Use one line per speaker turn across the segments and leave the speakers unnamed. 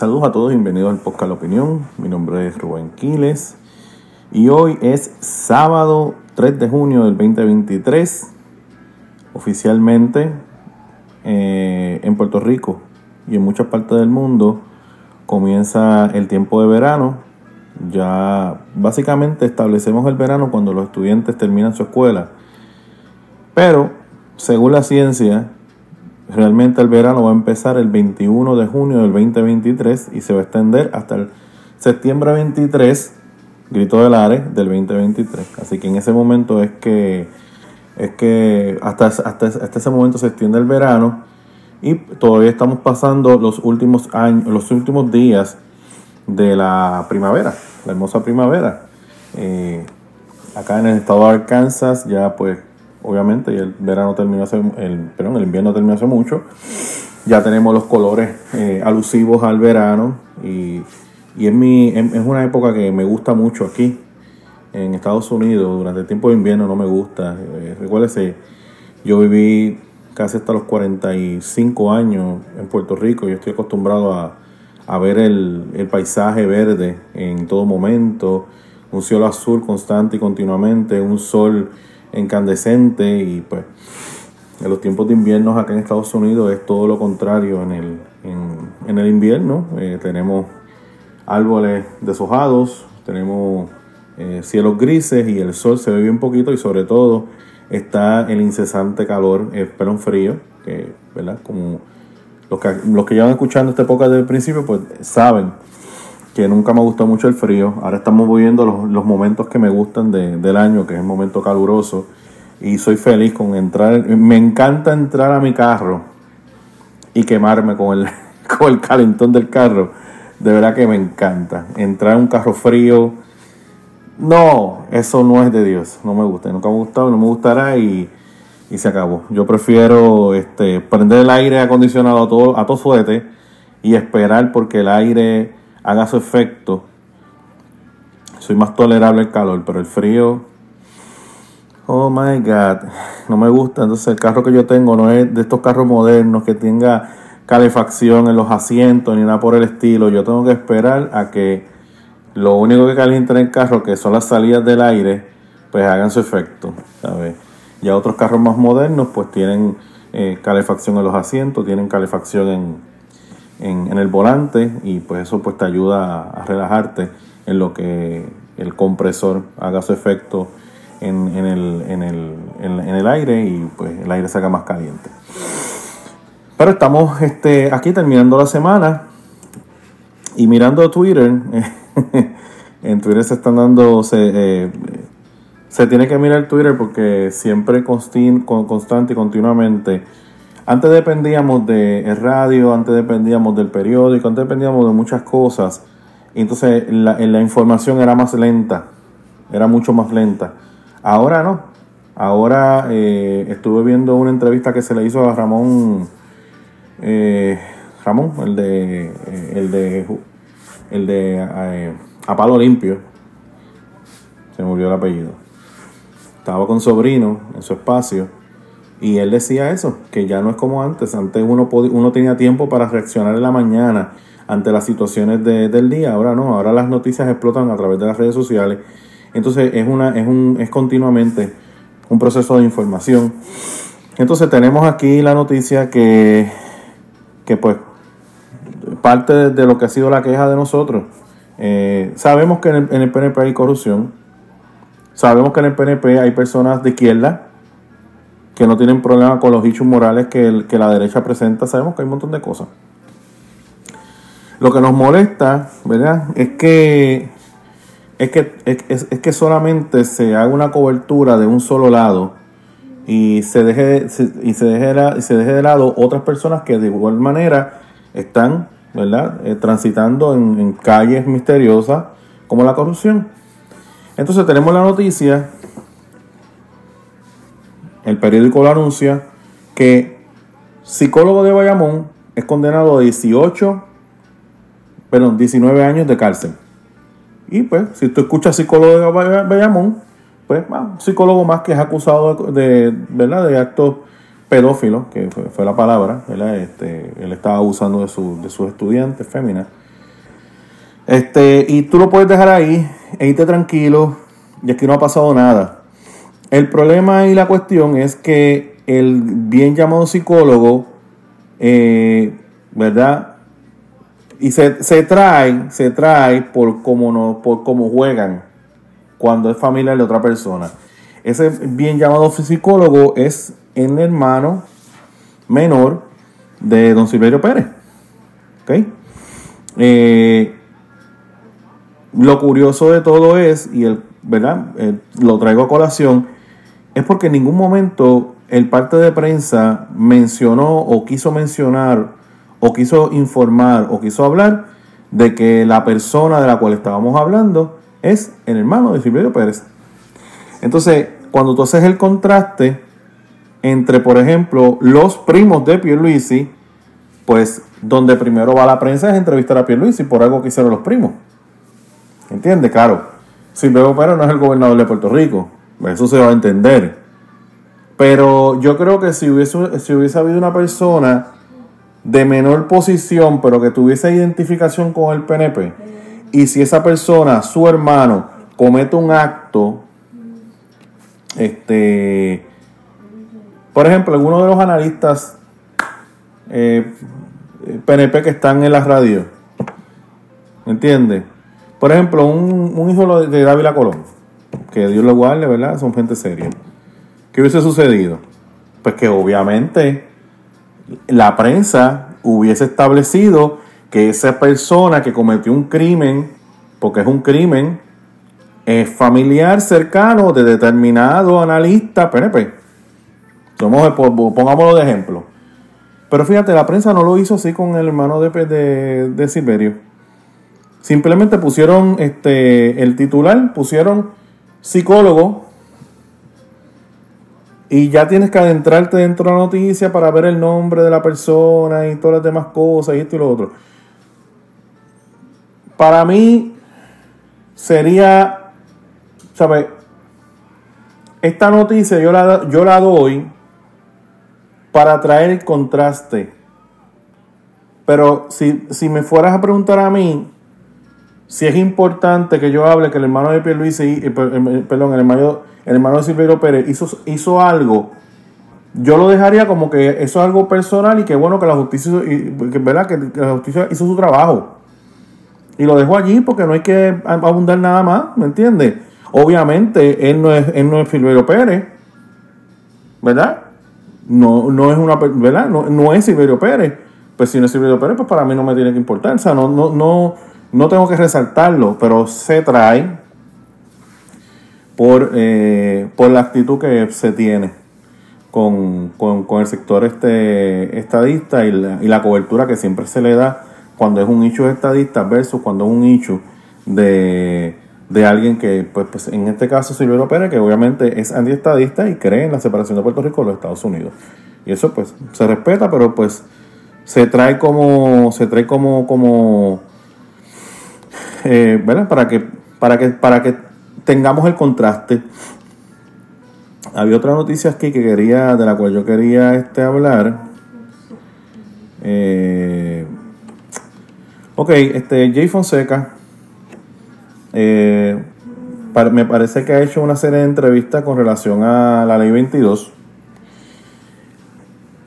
Saludos a todos, bienvenidos al podcast Opinión. Mi nombre es Rubén Quiles y hoy es sábado 3 de junio del 2023. Oficialmente eh, en Puerto Rico y en muchas partes del mundo comienza el tiempo de verano. Ya básicamente establecemos el verano cuando los estudiantes terminan su escuela. Pero, según la ciencia, Realmente el verano va a empezar el 21 de junio del 2023 y se va a extender hasta el septiembre 23, grito del Ares, del 2023. Así que en ese momento es que, es que hasta, hasta, hasta ese momento se extiende el verano y todavía estamos pasando los últimos años, los últimos días de la primavera, la hermosa primavera. Eh, acá en el estado de Arkansas ya pues obviamente, y el verano terminó hace, el, perdón, el invierno terminó hace mucho. Ya tenemos los colores eh, alusivos al verano y, y es, mi, es, una época que me gusta mucho aquí en Estados Unidos. Durante el tiempo de invierno no me gusta. Eh, recuérdese, yo viví casi hasta los 45 años en Puerto Rico y estoy acostumbrado a, a ver el, el, paisaje verde en todo momento, un cielo azul constante y continuamente, un sol incandescente y pues en los tiempos de invierno acá en Estados Unidos es todo lo contrario en el, en, el invierno. Eh, tenemos árboles deshojados, tenemos eh, cielos grises y el sol se ve bien poquito y sobre todo está el incesante calor, el un frío, que, ¿verdad? Como los que, los que llevan escuchando esta época desde el principio, pues saben que nunca me gustó mucho el frío. Ahora estamos viviendo los, momentos que me gustan del año, que es el momento caluroso. Y soy feliz con entrar. Me encanta entrar a mi carro y quemarme con el, con el calentón del carro. De verdad que me encanta. Entrar en un carro frío. No, eso no es de Dios. No me gusta. Nunca me ha gustado, no me gustará y, y se acabó. Yo prefiero este, prender el aire acondicionado a todo, a todo suete y esperar porque el aire haga su efecto. Soy más tolerable al calor, pero el frío, oh my god, no me gusta. Entonces el carro que yo tengo no es de estos carros modernos que tenga calefacción en los asientos ni nada por el estilo. Yo tengo que esperar a que lo único que calienta en el carro, que son las salidas del aire, pues hagan su efecto. Ya otros carros más modernos pues tienen eh, calefacción en los asientos, tienen calefacción en, en, el volante y pues eso pues te ayuda a, relajarte en lo que el compresor haga su efecto en, el, en, el, en, el, aire y pues el aire se haga más caliente. Pero estamos este, aquí terminando la semana y mirando Twitter. en Twitter se están dando, se, eh, se tiene que mirar Twitter porque siempre constante y continuamente antes dependíamos de radio, antes dependíamos del periódico, antes dependíamos de muchas cosas. Entonces la, información era más lenta, era mucho más lenta. Ahora no. Ahora eh, estuve viendo una entrevista que se le hizo a Ramón, eh, Ramón, el de, eh, el de, el de A Palo Limpio. Se me olvidó el apellido. Estaba con sobrino en su espacio y él decía eso, que ya no es como antes. Antes uno, uno tenía tiempo para reaccionar en la mañana ante las situaciones del día. Ahora no, ahora las noticias explotan a través de las redes sociales. Entonces es, una, es, un, es continuamente un proceso de información. Entonces tenemos aquí la noticia que, que pues parte de, lo que ha sido la queja de nosotros. Eh, sabemos que en el, en el PNP hay corrupción. Sabemos que en el PNP hay personas de izquierda que no tienen problema con los hechos morales que, que la derecha presenta. Sabemos que hay un montón de cosas. Lo que nos molesta, ¿verdad? Es que es que, es, que solamente se haga una cobertura de un solo lado y se deje, y se deje, y se deje de lado otras personas que de igual manera están ¿verdad? Eh, transitando en calles misteriosas como la corrupción. Entonces tenemos la noticia el periódico lo anuncia, que psicólogo de Bayamón es condenado a 18, perdón, 19 años de cárcel. Y pues, si tú escuchas psicólogo de Bayamón, pues psicólogo más que es acusado de, ¿verdad? de actos pedófilos, que fue, la palabra, ¿verdad? Este, él estaba abusando de, su, de sus estudiantes féminas. Este, y tú lo puedes dejar ahí e irte tranquilo, y aquí no ha pasado nada. El problema y la cuestión es que el bien llamado psicólogo, eh, ¿verdad? Y se, se, trae, se trae por cómo, no, por cómo juegan cuando es familiar de otra persona. Ese bien llamado psicólogo es el hermano menor de don Silverio Pérez. ¿Ok? Eh, lo curioso de todo es, y el, ¿verdad? Eh, lo traigo a colación, es porque en ningún momento el parte de prensa mencionó o quiso mencionar o quiso informar o quiso hablar de que la persona de la cual estábamos hablando es el hermano de Silverio Pérez. Entonces, cuando tú haces el contraste entre, por ejemplo, los primos de Pierluisi, pues donde primero va la prensa es entrevistar a Pierluisi por algo que hicieron los primos. ¿Entiendes? Claro, Silverio Pérez no es el gobernador de Puerto Rico, eso se va a entender. Pero yo creo que si hubiese, si hubiese habido una persona de menor posición, pero que tuviese identificación con el PNP, y si esa persona, su hermano, comete un acto, este, por ejemplo, algunos de los analistas PNP eh, que están en la radio, ¿entiendes? Por ejemplo, un, hijo de Dávila Colón, que Dios lo guarde, ¿verdad? Son gente seria. ¿Qué hubiese sucedido? Pues que obviamente la prensa hubiese establecido que esa persona que cometió un crimen, porque es un crimen, es familiar cercano de determinado analista PNP. pongámoslo de ejemplo. Pero fíjate, la prensa no lo hizo así con el hermano de, de, de Silverio. Simplemente pusieron este, el titular, pusieron psicólogo y ya tienes que adentrarte dentro de la noticia para ver el nombre de la persona y todas las demás cosas y esto y lo otro. Para mí sería, ¿sabes? Esta noticia yo la, yo la doy para traer el contraste. Pero si, si me fueras a preguntar a mí, si es importante que yo hable que el hermano de Pierluisi, eh, perdón, el hermano, de Silverio Pérez hizo, hizo algo, yo lo dejaría como que eso es algo personal y que bueno que la justicia, ¿verdad? que la justicia hizo su trabajo. Y lo dejo allí porque no hay que abundar nada más, ¿me entiendes? Obviamente, él no es, él no es Silverio Pérez, ¿verdad? No, no es una, ¿verdad? No, no es Silverio Pérez. Pues si no es Silverio Pérez, pues para mí no me tiene que importar. O sea, no, no, no, no tengo que resaltarlo, pero se trae por, eh, por la actitud que se tiene con, con, el sector este estadista y la, y la cobertura que siempre se le da cuando es un hecho estadista versus cuando es un hecho de, alguien que, pues, pues, en este caso Silvio Pérez, que obviamente es antiestadista y cree en la separación de Puerto Rico de los Estados Unidos. Y eso pues se respeta, pero pues se trae como, se trae como, como, eh, ¿verdad? Para que, para que, para que tengamos el contraste. Había otra noticia aquí que quería, de la cual yo quería este hablar. Eh, Ok, este, Jay Fonseca eh, me parece que ha hecho una serie de entrevistas con relación a la ley 22.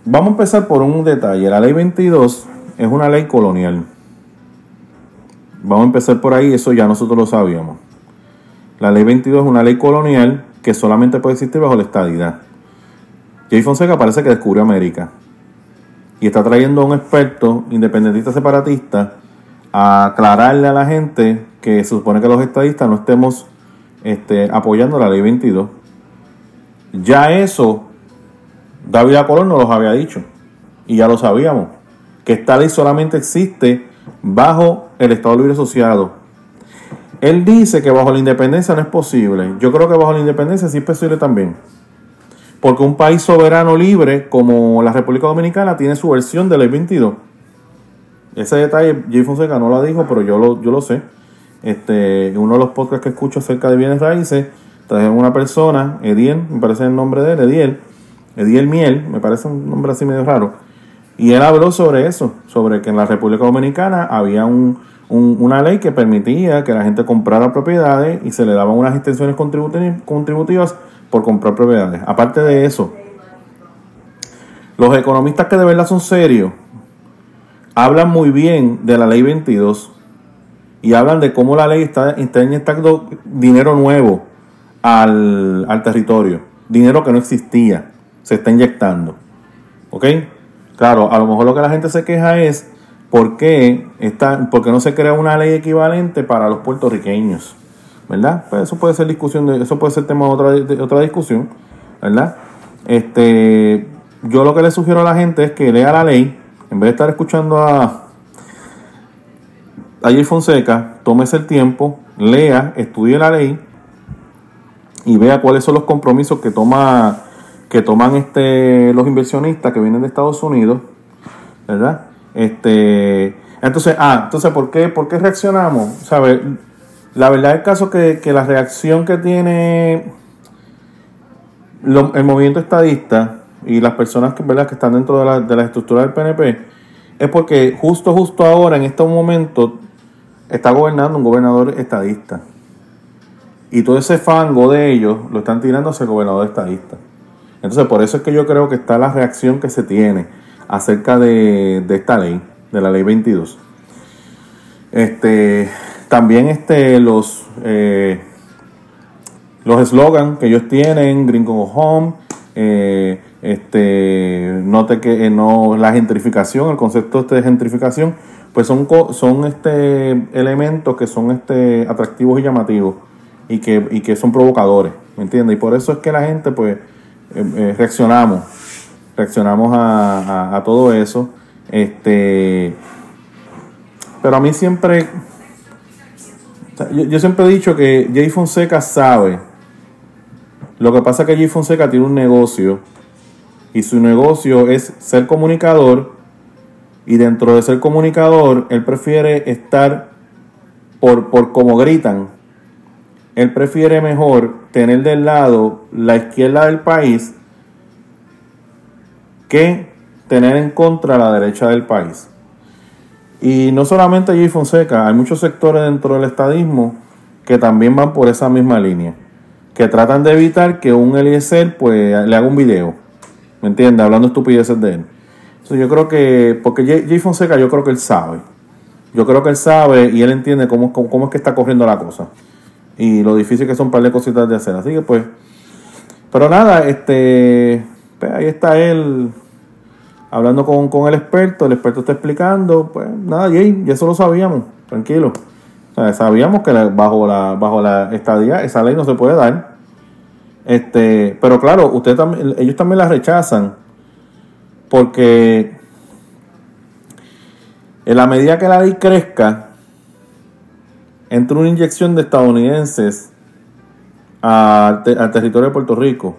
Vamos a empezar por un detalle. La ley 22 es una ley colonial. Vamos a empezar por ahí, eso ya nosotros lo sabíamos. La ley 22 es una ley colonial que solamente puede existir bajo la estadidad. Jay Fonseca parece que descubrió América y está trayendo a un experto independentista separatista a aclararle a la gente que se supone que los estadistas no estemos este, apoyando la ley 22. Ya eso, David Colón nos los había dicho, y ya lo sabíamos, que esta ley solamente existe bajo el Estado Libre Asociado. Él dice que bajo la independencia no es posible. Yo creo que bajo la independencia sí es posible también. Porque un país soberano libre como la República Dominicana tiene su versión de ley 22 ese detalle Jay Fonseca no lo dijo, pero yo lo, yo lo sé. Este, uno de los podcasts que escucho acerca de bienes raíces, trajeron una persona, Ediel, me parece el nombre de él, Ediel, Ediel Miel, me parece un nombre así medio raro. Y él habló sobre eso, sobre que en la República Dominicana había un, una ley que permitía que la gente comprara propiedades y se le daban unas extensiones contributivas por comprar propiedades. Aparte de eso, los economistas que de verdad son serios hablan muy bien de la ley 22 y hablan de cómo la ley está, está inyectando dinero nuevo al, al territorio, dinero que no existía, se está inyectando. ¿Ok? Claro, a lo mejor lo que la gente se queja es por qué, está, por no se crea una ley equivalente para los puertorriqueños. ¿Verdad? Pues eso puede ser discusión de, eso puede ser tema de otra, otra discusión, ¿verdad? Este, yo lo que le sugiero a la gente es que lea la ley, en vez de estar escuchando a, a Fonseca, tómese el tiempo, lea, estudie la ley y vea cuáles son los compromisos que toma que toman este los inversionistas que vienen de Estados Unidos, ¿verdad? Este, entonces, ah, entonces ¿por qué por qué reaccionamos? La verdad es caso que, que la reacción que tiene el movimiento estadista y las personas que, ¿verdad? que están dentro de la, de la estructura del PNP es porque justo, justo ahora, en este momento, está gobernando un gobernador estadista. Y todo ese fango de ellos lo están tirando hacia el gobernador estadista. Entonces, por eso es que yo creo que está la reacción que se tiene acerca de, esta ley, de la ley 22. Este, también este, los eh, los eslogans que ellos tienen, Gringo Home, eh, este, note que eh, no, la gentrificación, el concepto este de gentrificación, pues son, son este, elementos que son este, atractivos y llamativos y que, y que son provocadores, ¿me entiendes? Y por eso es que la gente, pues, eh, reaccionamos, reaccionamos a, a, todo eso. Este, pero a mí siempre, yo, yo siempre he dicho que Jay Fonseca sabe lo que pasa es que Jay Fonseca tiene un negocio y su negocio es ser comunicador y dentro de ser comunicador él prefiere estar por, por como gritan. Él prefiere mejor tener del lado la izquierda del país que tener en contra la derecha del país. Y no solamente Jay Fonseca, hay muchos sectores dentro del estadismo que también van por esa misma línea que tratan de evitar que un Eliezer pues le haga un video, ¿me entiendes? Hablando estupideces de él. Entonces yo creo que, porque Jay Fonseca yo creo que él sabe, yo creo que él sabe y él entiende cómo, cómo, es que está corriendo la cosa y lo difícil que son un par de cositas de hacer, así que pues, pero nada, este, pues, ahí está él hablando con, con el experto, el experto está explicando, pues nada, Jay, ya eso lo sabíamos, tranquilo sabíamos que bajo la bajo la estadía esa ley no se puede dar. Este, pero claro, usted también, ellos también la rechazan porque en la medida que la ley crezca, entre una inyección de estadounidenses al, territorio de Puerto Rico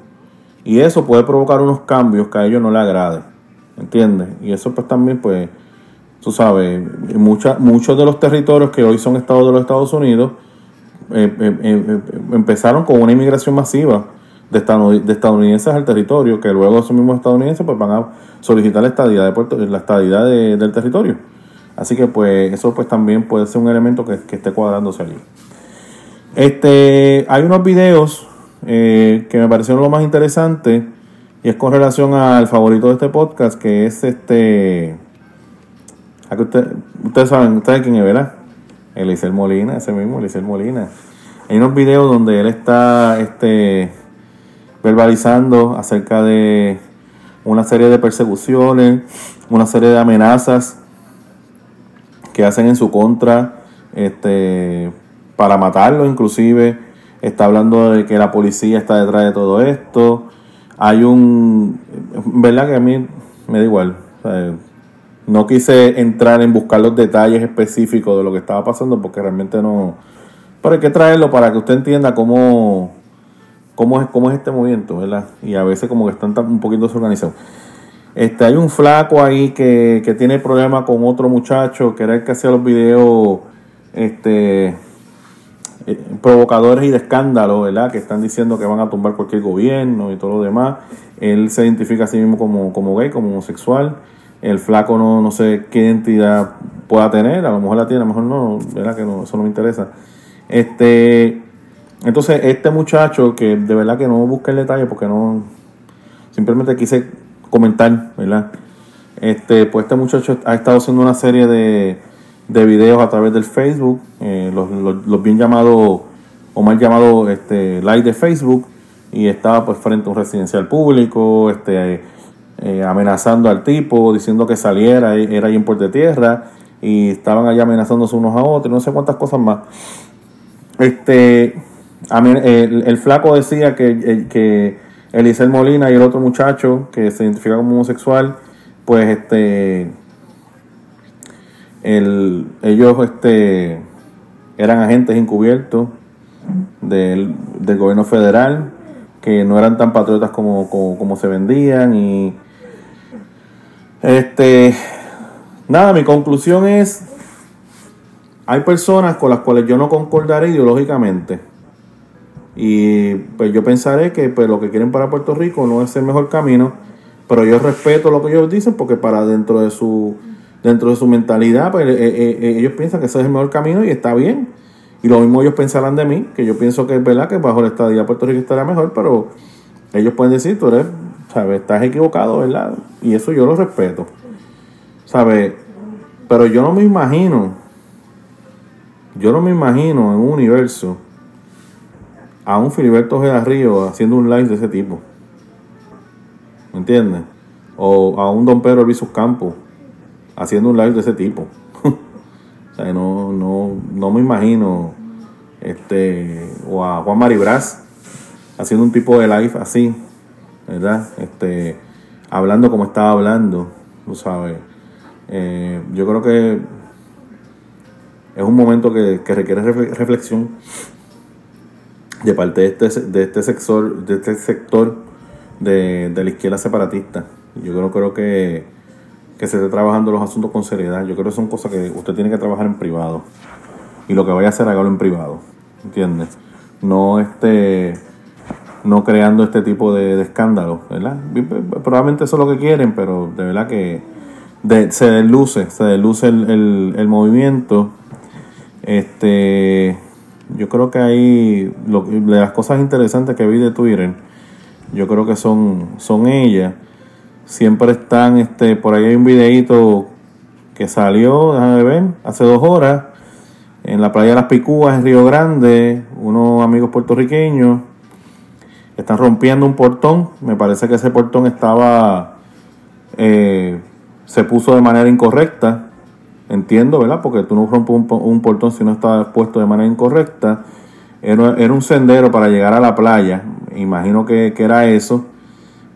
y eso puede provocar unos cambios que a ellos no le agrade, ¿entiendes? Y eso pues también pues tú sabes, muchos de los territorios que hoy son estados de los Estados Unidos eh, eh, eh, empezaron con una inmigración masiva de, estadounidenses al territorio, que luego esos mismos estadounidenses pues van a solicitar la estadidad, de Puerto, la estadidad del territorio. Así que pues eso pues también puede ser un elemento que, esté cuadrándose allí. Este, hay unos videos que me parecieron lo más interesante y es con relación al favorito de este podcast, que es este ustedes saben, ustedes quién es, ¿verdad? Elisel Molina, ese mismo, Elisel Molina. Hay unos videos donde él está este, verbalizando acerca de una serie de persecuciones, una serie de amenazas que hacen en su contra este, para matarlo inclusive. Está hablando de que la policía está detrás de todo esto. Hay un... ¿Verdad que a mí me da igual? No quise entrar en buscar los detalles específicos de lo que estaba pasando porque realmente no... Pero hay que traerlo para que usted entienda cómo, cómo, es, cómo es este movimiento, ¿verdad? Y a veces como que están un poquito desorganizados. Este, hay un flaco ahí que, que tiene problema con otro muchacho que era el que hacía los videos este, eh, provocadores y de escándalo, ¿verdad? Que están diciendo que van a tumbar cualquier gobierno y todo lo demás. Él se identifica a sí mismo como, como gay, como homosexual. El flaco no, no sé qué identidad pueda tener, a lo mejor la tiene, a lo mejor no, ¿verdad? Que no, eso no me interesa. Este, entonces, este muchacho, que de verdad que no busqué el detalle porque no, simplemente quise comentar, ¿verdad? Este, pues este muchacho ha estado haciendo una serie de, de videos a través del Facebook, eh, los, bien llamados, o mal llamados este, live de Facebook, y estaba pues frente a un residencial público, este, eh, amenazando al tipo, diciendo que saliera, era ahí en Puerto de Tierra, y estaban allá amenazándose unos a otros, no sé cuántas cosas más. Este, el, flaco decía que, eh, que Elisel Molina y el otro muchacho que se identifica como homosexual, pues este el, ellos este eran agentes encubiertos del, gobierno federal que no eran tan patriotas como, como, se vendían y este nada mi conclusión es hay personas con las cuales yo no concordaré ideológicamente y pues yo pensaré que pues, lo que quieren para Puerto Rico no es el mejor camino, pero yo respeto lo que ellos dicen porque para dentro de su dentro de su mentalidad, pues eh, eh, eh, ellos piensan que ese es el mejor camino y está bien. Y lo mismo ellos pensarán de mí, que yo pienso que es verdad que bajo la estadía Puerto Rico estará mejor, pero ellos pueden decir, tú eres, ¿sabes? Estás equivocado, ¿verdad? Y eso yo lo respeto, ¿sabes? Pero yo no me imagino, yo no me imagino en un universo a un Filiberto Ojeda Río haciendo un live de ese tipo. ¿Me entiendes? O a un Don Pedro Elvisus Campos haciendo un live de ese tipo. o sea, no, no, no me imagino este o a Juan Maribraz haciendo un tipo de live así, ¿verdad? Este hablando como estaba hablando, tú sabes. Eh, yo creo que es un momento que, que requiere reflexión de parte de este, de este sector, de este sector de, la izquierda separatista. Yo creo, creo que, que se esté trabajando los asuntos con seriedad. Yo creo que son cosas que usted tiene que trabajar en privado. Y lo que vaya a hacer, hágalo en privado. ¿Entiendes? No este no creando este tipo de, escándalos, ¿verdad? Probablemente eso es lo que quieren, pero de verdad que se desluce, se desluce el, el, el movimiento. Este yo creo que hay de las cosas interesantes que vi de Twitter, yo creo que son, son ellas. Siempre están, este, por ahí hay un videito que salió, déjame ver, hace dos horas, en la playa de las Picúas, en Río Grande, unos amigos puertorriqueños están rompiendo un portón. Me parece que ese portón estaba, eh, se puso de manera incorrecta Entiendo, ¿verdad? Porque tú no rompes un, portón si no está puesto de manera incorrecta. Era, era, un sendero para llegar a la playa. Imagino que, era eso.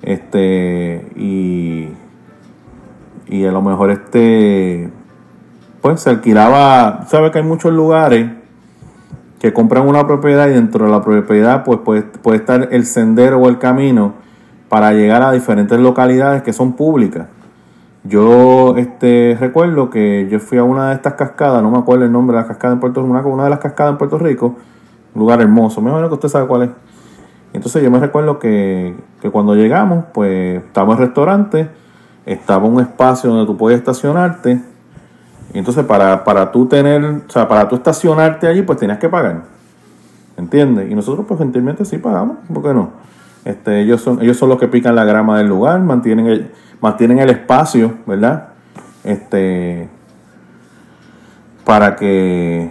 Este, y, y a lo mejor este, pues se alquilaba. Sabes que hay muchos lugares que compran una propiedad y dentro de la propiedad pues puede, puede estar el sendero o el camino para llegar a diferentes localidades que son públicas. Yo este, recuerdo que yo fui a una de estas cascadas, no me acuerdo el nombre de la cascada en Puerto Rico, una, de las cascadas en Puerto Rico, un lugar hermoso, me imagino que usted sabe cuál es. Entonces yo me recuerdo que, cuando llegamos, pues estaba el restaurante, estaba un espacio donde tú podías estacionarte. Y entonces para, para tú tener, o sea, para tú estacionarte allí, pues tenías que pagar. ¿Entiendes? Y nosotros pues gentilmente sí pagamos, ¿por qué no? Este, ellos son, ellos son los que pican la grama del lugar, mantienen el, mantienen el espacio, ¿verdad? Este, para que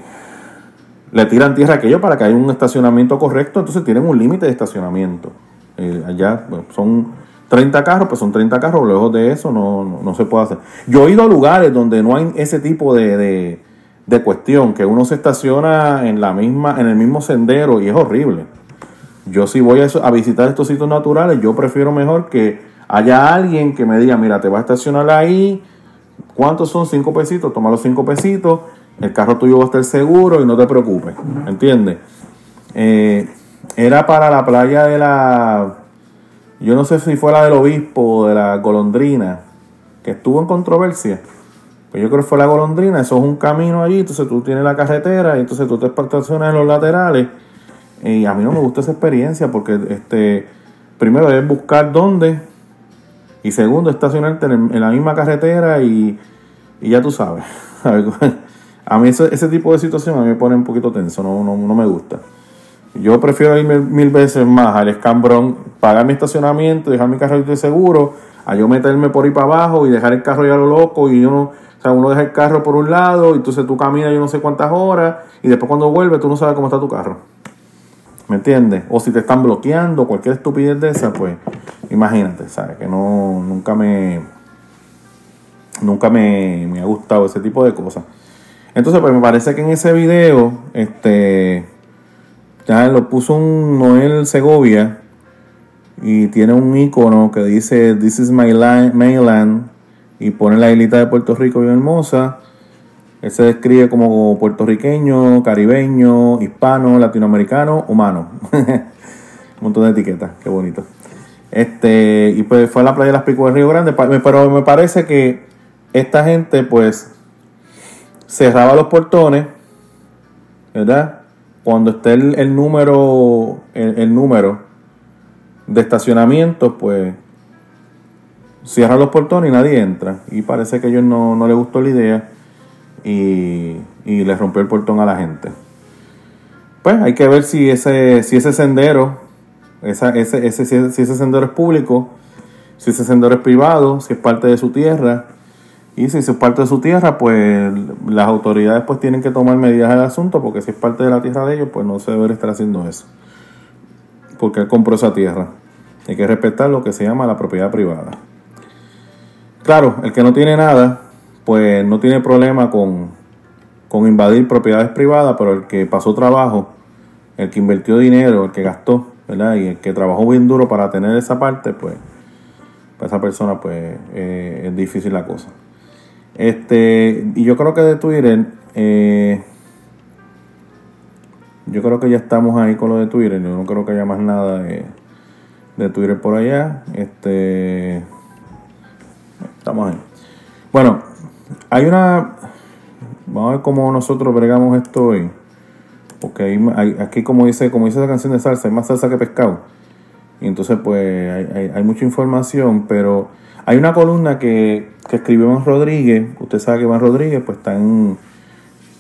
le tiran tierra a aquello para que haya un estacionamiento correcto, entonces tienen un límite de estacionamiento. Eh, allá son 30 carros, pues son 30 carros, lejos de eso no, no, se puede hacer. Yo he ido a lugares donde no hay ese tipo de, de, cuestión, que uno se estaciona en, la misma, en el mismo sendero y es horrible. Yo si voy a, a visitar estos sitios naturales, yo prefiero mejor que haya alguien que me diga, mira, te va a estacionar ahí, ¿cuántos son? Cinco pesitos, toma los cinco pesitos, el carro tuyo va a estar seguro y no te preocupes, ¿entiendes? Eh, era para la playa de la, yo no sé si fue la del obispo o de la golondrina, que estuvo en controversia. Pues yo creo que fue la golondrina, eso es un camino allí, entonces tú tienes la carretera y entonces tú te estacionas en los laterales. Y a mí no me gusta esa experiencia porque este primero debes buscar dónde Y segundo, estacionarte en, la misma carretera y, ya tú sabes. A mí ese, tipo de situación a mí me pone un poquito tenso, no, no, me gusta. Yo prefiero ir mil, veces más al escambrón, pagar mi estacionamiento, dejar mi carro de seguro, a yo meterme por ahí para abajo y dejar el carro ya lo loco y uno, o sea, uno deja el carro por un lado y entonces tú caminas yo no sé cuántas horas y después cuando vuelves tú no sabes cómo está tu carro. ¿Me entiendes? O si te están bloqueando, cualquier estupidez de esa, pues imagínate, ¿sabes? Que no, nunca me, nunca me, me ha gustado ese tipo de cosas. Entonces, pues me parece que en ese video, este, ya lo puso un Noel Segovia y tiene un icono que dice This is my mainland y pone la islita de Puerto Rico bien hermosa. Se describe como puertorriqueño, caribeño, hispano, latinoamericano, humano. un montón de etiquetas, qué bonito. Este, y pues fue a la playa de las Picuas de Río Grande, pero me parece que esta gente pues cerraba los portones, ¿verdad? Cuando esté el, número, el número de estacionamiento, pues cierra los portones y nadie entra. Y parece que a ellos no, no les gustó la idea y, y les rompió el portón a la gente. Pues hay que ver si ese, si ese sendero, esa, ese, ese, si ese sendero es público, si ese sendero es privado, si es parte de su tierra. Y si es parte de su tierra, pues las autoridades pues tienen que tomar medidas al asunto, porque si es parte de la tierra de ellos, pues no se debe estar haciendo eso porque él compró esa tierra. Hay que respetar lo que se llama la propiedad privada. Claro, el que no tiene nada, pues no tiene problema con, con invadir propiedades privadas, pero el que pasó trabajo, el que invirtió dinero, el que gastó, ¿verdad? Y el que trabajó bien duro para tener esa parte, pues, para esa persona, pues, eh, es difícil la cosa. Este, y yo creo que de Twitter, eh, yo creo que ya estamos ahí con lo de Twitter. Yo no creo que haya más nada de, Twitter por allá. Este. Estamos ahí. Bueno, hay una. Vamos a ver cómo nosotros bregamos esto hoy. Porque hay, aquí, como dice, como dice la canción de salsa, hay más salsa que pescado. Y entonces, pues, hay, hay, mucha información, pero hay una columna que, que escribió Iván Rodríguez. Usted sabe que Iván Rodríguez, pues, está en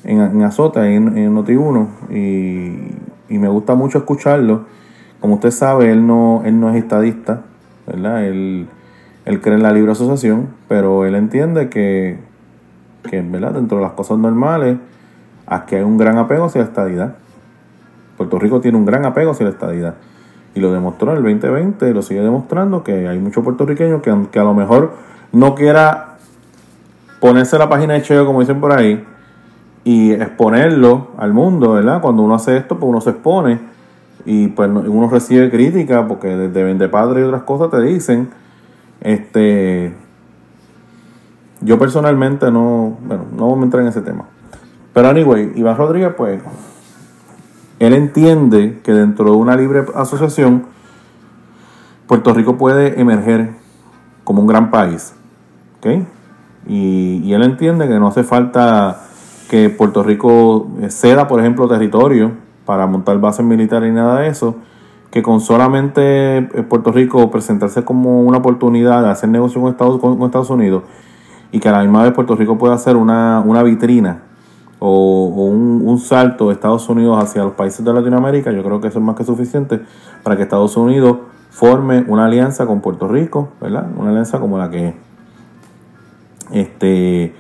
en, en Azota, en, en Noti1, y, y, me gusta mucho escucharlo. Como usted sabe, él no, él no es estadista, ¿verdad? Él, él cree en la libre asociación, pero él entiende que, que dentro de las cosas normales, aquí hay un gran apego hacia la estadidad. Puerto Rico tiene un gran apego hacia la estadidad. Y lo demostró en el 2020, y lo sigue demostrando que hay muchos puertorriqueños que, que a lo mejor no quiera ponerse la página de Cheo, como dicen por ahí, y exponerlo al mundo, ¿verdad? Cuando uno hace esto, pues uno se expone y pues uno recibe crítica porque desde Vende Padre y otras cosas te dicen, este, yo personalmente no, bueno, no a entrar en ese tema. Pero anyway, Iván Rodríguez, pues, él entiende que dentro de una libre asociación, Puerto Rico puede emerger como un gran país, ¿ok? Y, y él entiende que no hace falta que Puerto Rico eh, ceda, por ejemplo, territorio para montar bases militares y nada de eso, que con solamente eh, Puerto Rico presentarse como una oportunidad de hacer negocio con Estados, con Estados Unidos y que a la misma vez Puerto Rico pueda hacer una, vitrina o, un, salto de Estados Unidos hacia los países de Latinoamérica, yo creo que eso es más que suficiente para que Estados Unidos forme una alianza con Puerto Rico, ¿verdad? Una alianza como la que Este,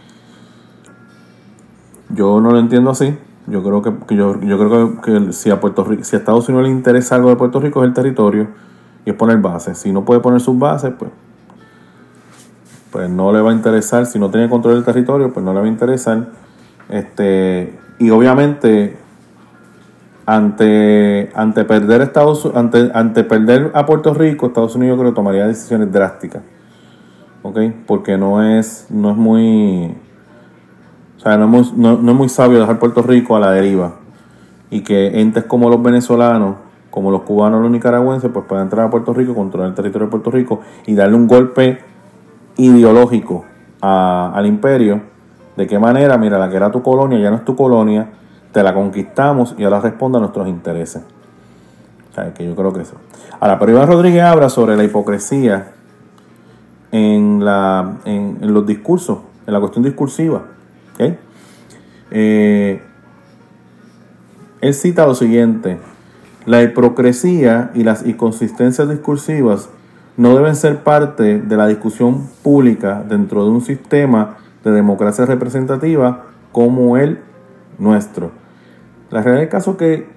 yo no lo entiendo así. Yo creo que, yo, yo, creo que, si a Puerto si a Estados Unidos le interesa algo de Puerto Rico es el territorio y es poner bases. Si no puede poner sus bases, pues, pues no le va a interesar. Si no tiene control del territorio, pues no le va a interesar. Este, y obviamente, ante, ante perder Estados ante, ante perder a Puerto Rico, Estados Unidos creo que tomaría decisiones drásticas. ¿Ok? Porque no es, no es muy o sea, no es, muy, sabio dejar Puerto Rico a la deriva y que entes como los venezolanos, como los cubanos, los nicaragüenses, pues puedan entrar a Puerto Rico, controlar el territorio de Puerto Rico y darle un golpe ideológico al imperio. ¿De qué manera? Mira, la que era tu colonia ya no es tu colonia, te la conquistamos y ahora responde a nuestros intereses. Que yo creo que eso. Ahora, pero Iván Rodríguez habla sobre la hipocresía en, la, en, los discursos, en la cuestión discursiva. Eh, él cita lo siguiente, la hipocresía y las inconsistencias discursivas no deben ser parte de la discusión pública dentro de un sistema de democracia representativa como el nuestro. La realidad del caso que,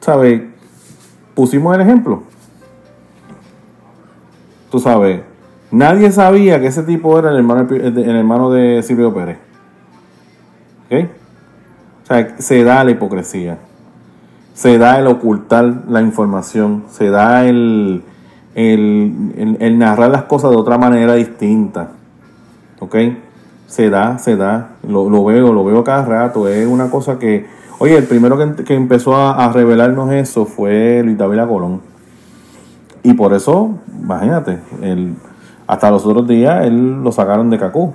¿sabe? Pusimos el ejemplo. Tú sabes, nadie sabía que ese tipo era el hermano, el hermano de Silvio Pérez. ¿Ok? O sea, se da la hipocresía, se da el ocultar la información, se da el, el, narrar las cosas de otra manera distinta. ¿Ok? Se da, se da, lo, veo, lo veo cada rato, es una cosa que... Oye, el primero que, empezó a, revelarnos eso fue Luis David Colón. Y por eso, imagínate, el, hasta los otros días él lo sacaron de Cacú.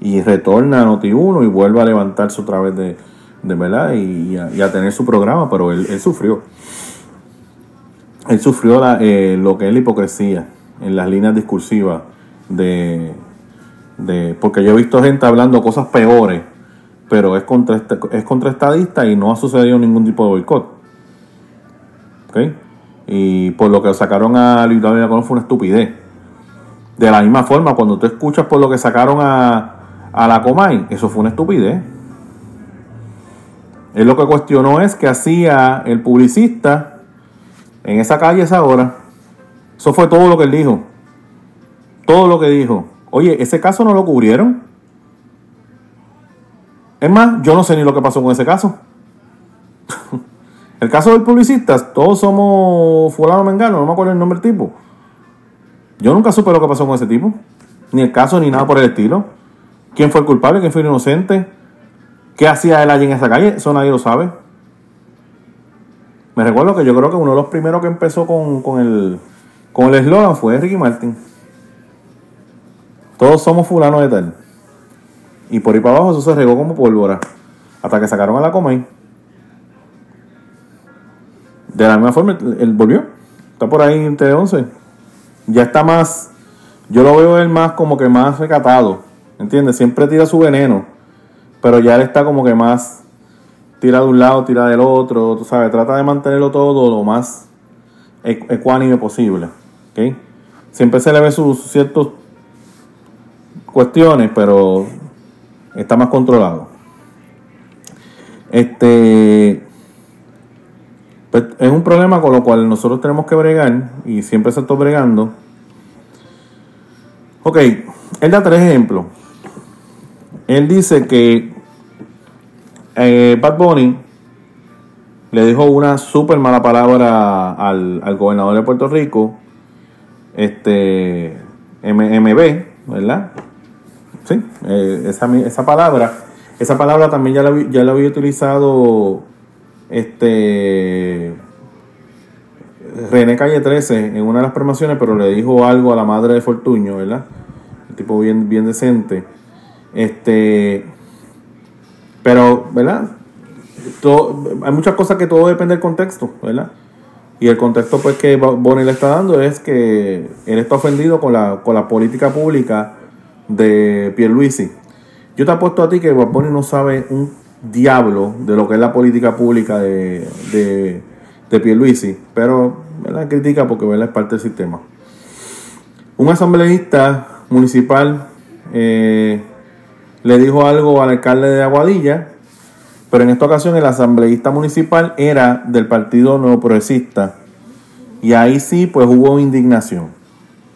Y retorna a Noti1 y vuelve a levantarse otra vez de, de verdad y, a, tener su programa, pero él, él sufrió él sufrió eh, lo que es la hipocresía en las líneas discursivas de, de, porque yo he visto gente hablando cosas peores pero es contra este, es contra estadista y no ha sucedido ningún tipo de boicot. ¿ok? y por lo que sacaron a Luis David fue una estupidez. De la misma forma cuando tú escuchas por lo que sacaron a, a la Comay eso fue una estupidez. Él lo que cuestionó es que hacía el publicista en esa calle esa hora. Eso fue todo lo que él dijo. Todo lo que dijo. Oye, ese caso no lo cubrieron. Es más, yo no sé ni lo que pasó con ese caso. el caso del publicista, todos somos fulano mengano, no me acuerdo el nombre del tipo. Yo nunca supe lo que pasó con ese tipo. Ni el caso ni nada por el estilo. ¿Quién fue el culpable? ¿Quién fue el inocente? ¿Qué hacía él allí en esa calle? Eso nadie lo sabe. Me recuerdo que yo creo que uno de los primeros que empezó con, con el con el eslogan fue Ricky Martin. Todos somos fulanos de tal. Y por ahí para abajo eso se regó como pólvora. Hasta que sacaron a la Comay. De la misma forma, él volvió. Está por ahí en T11. Ya está más. Yo lo veo él más como que más recatado. ¿Entiendes? Siempre tira su veneno. Pero ya él está como que más tira de un lado, tira del otro, tú sabes, trata de mantenerlo todo lo más ecuánime posible. ¿okay? Siempre se le ve sus ciertas cuestiones, pero está más controlado. Este pues, es un problema con lo cual nosotros tenemos que bregar y siempre se está bregando. Ok, él da tres ejemplos. Él dice que eh, Bad Bunny le dijo una súper mala palabra al, gobernador de Puerto Rico, este MB, ¿verdad? Sí, eh, esa, palabra. Esa palabra también ya la, ya la había utilizado este René Calle 13 en una de las promociones, pero le dijo algo a la madre de Fortuño, ¿verdad? Un tipo bien, bien decente. Este, pero, ¿verdad? hay muchas cosas que todo depende del contexto, ¿verdad? Y el contexto pues que Bonnie le está dando es que él está ofendido con la, con la política pública de Pierluisi. Yo te apuesto a ti que Bonnie no sabe un diablo de lo que es la política pública de, de, de Pierluisi, pero ¿verdad? critica porque ¿verdad? es parte del sistema. Un asambleísta municipal eh, le dijo algo al alcalde de Aguadilla, pero en esta ocasión el asambleísta municipal era del Partido Nuevo Progresista. Y ahí sí, pues hubo indignación,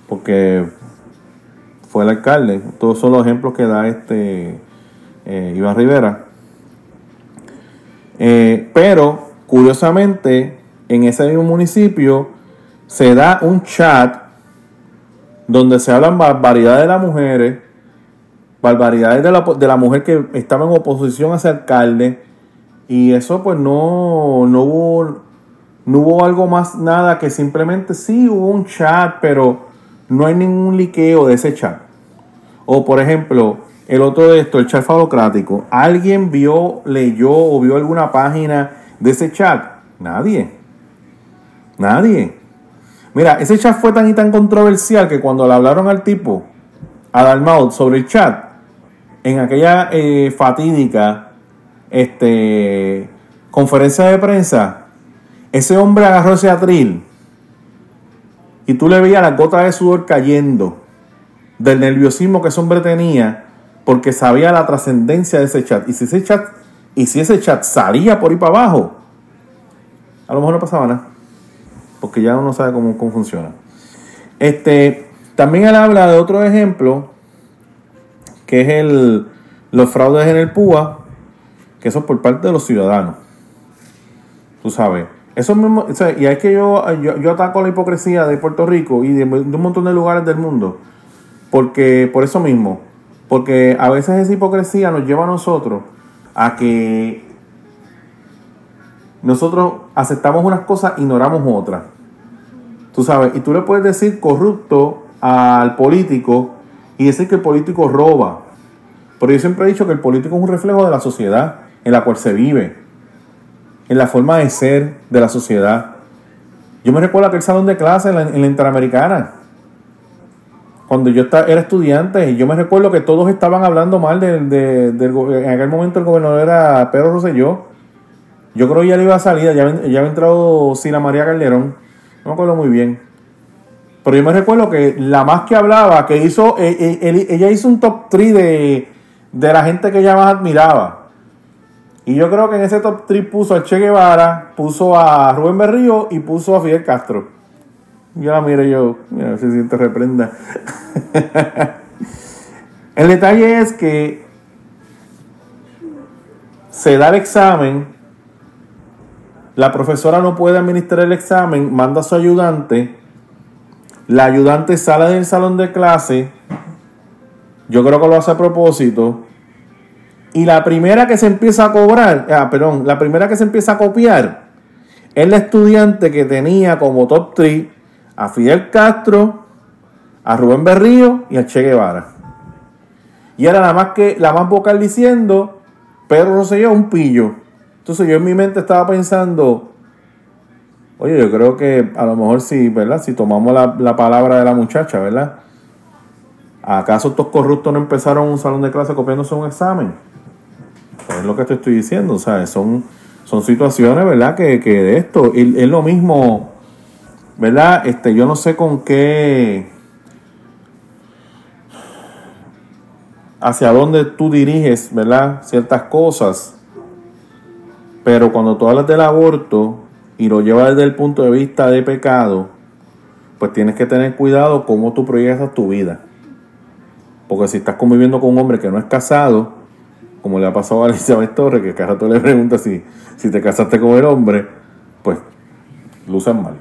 porque fue el alcalde. Todos son los ejemplos que da este eh, Iván Rivera. Eh, pero, curiosamente, en ese mismo municipio se da un chat donde se hablan barbaridades de las mujeres barbaridades de la, de la mujer que estaba en oposición a ese alcalde. Y eso pues no, no hubo no hubo algo más nada que simplemente sí hubo un chat, pero no hay ningún liqueo de ese chat. O por ejemplo, el otro de esto, el chat falocrático. ¿Alguien vio, leyó o vio alguna página de ese chat? Nadie. Nadie. Mira, ese chat fue tan y tan controversial que cuando le hablaron al tipo, a Dalmau, sobre el chat, en aquella eh, fatídica este, conferencia de prensa, ese hombre agarró ese atril y tú le veías las gotas de sudor cayendo del nerviosismo que ese hombre tenía porque sabía la trascendencia de ese chat. Y si ese chat, y si ese chat salía por ahí para abajo, a lo mejor no pasaba nada. Porque ya uno sabe cómo, cómo funciona. Este, también él habla de otro ejemplo, que es el, los fraudes en el PUA, que son por parte de los ciudadanos. Tú sabes. Eso mismo, y es que yo, yo, ataco la hipocresía de Puerto Rico y de, un montón de lugares del mundo. Porque, por eso mismo, porque a veces esa hipocresía nos lleva a nosotros a que nosotros aceptamos unas cosas, ignoramos otras. Tú sabes, y tú le puedes decir corrupto al político y decir que el político roba. Pero yo siempre he dicho que el político es un reflejo de la sociedad en la cual se vive en la forma de ser de la sociedad. Yo me recuerdo aquel salón de clase en la, Interamericana, cuando yo era estudiante, y yo me recuerdo que todos estaban hablando mal del, en aquel momento el gobernador era Pedro Rosselló. Yo creo que ya le iba a salir, ya, ya había entrado Sila María Calderón, no me acuerdo muy bien. Pero yo me recuerdo que la más que hablaba, que hizo, e, e, ella hizo un top 3 de, de la gente que ella más admiraba. Y yo creo que en ese top 3 puso a Che Guevara, puso a Rubén Berrío y puso a Fidel Castro. Yo la mire yo, mira, si te reprenda. el detalle es que se da el examen, la profesora no puede administrar el examen, manda a su ayudante, la ayudante sale del salón de clase, yo creo que lo hace a propósito, y la primera que se empieza a cobrar, ah, perdón, la primera que se empieza a copiar es la estudiante que tenía como top 3 a Fidel Castro, a Rubén Berrío y a Che Guevara. Y era la más que la más vocal diciendo Pedro Rosselló un pillo. Entonces yo en mi mente estaba pensando, oye, yo creo que a lo mejor si, ¿verdad? Si tomamos la, la palabra de la muchacha, ¿verdad? ¿Acaso estos corruptos no empezaron un salón de clase copiándose un examen? es lo que te estoy diciendo, ¿sabes? Son, son situaciones, ¿verdad? Que, de esto es, lo mismo, ¿verdad? Este, yo no sé con qué, hacia dónde tú diriges, ¿verdad? Ciertas cosas, pero cuando tú hablas del aborto y lo llevas desde el punto de vista de pecado, pues tienes que tener cuidado cómo tú proyectas tu vida. Porque si estás conviviendo con un hombre que no es casado, como le ha pasado a Elizabeth Torres, que cada rato le pregunta si, si te casaste con el hombre, pues lucen mal.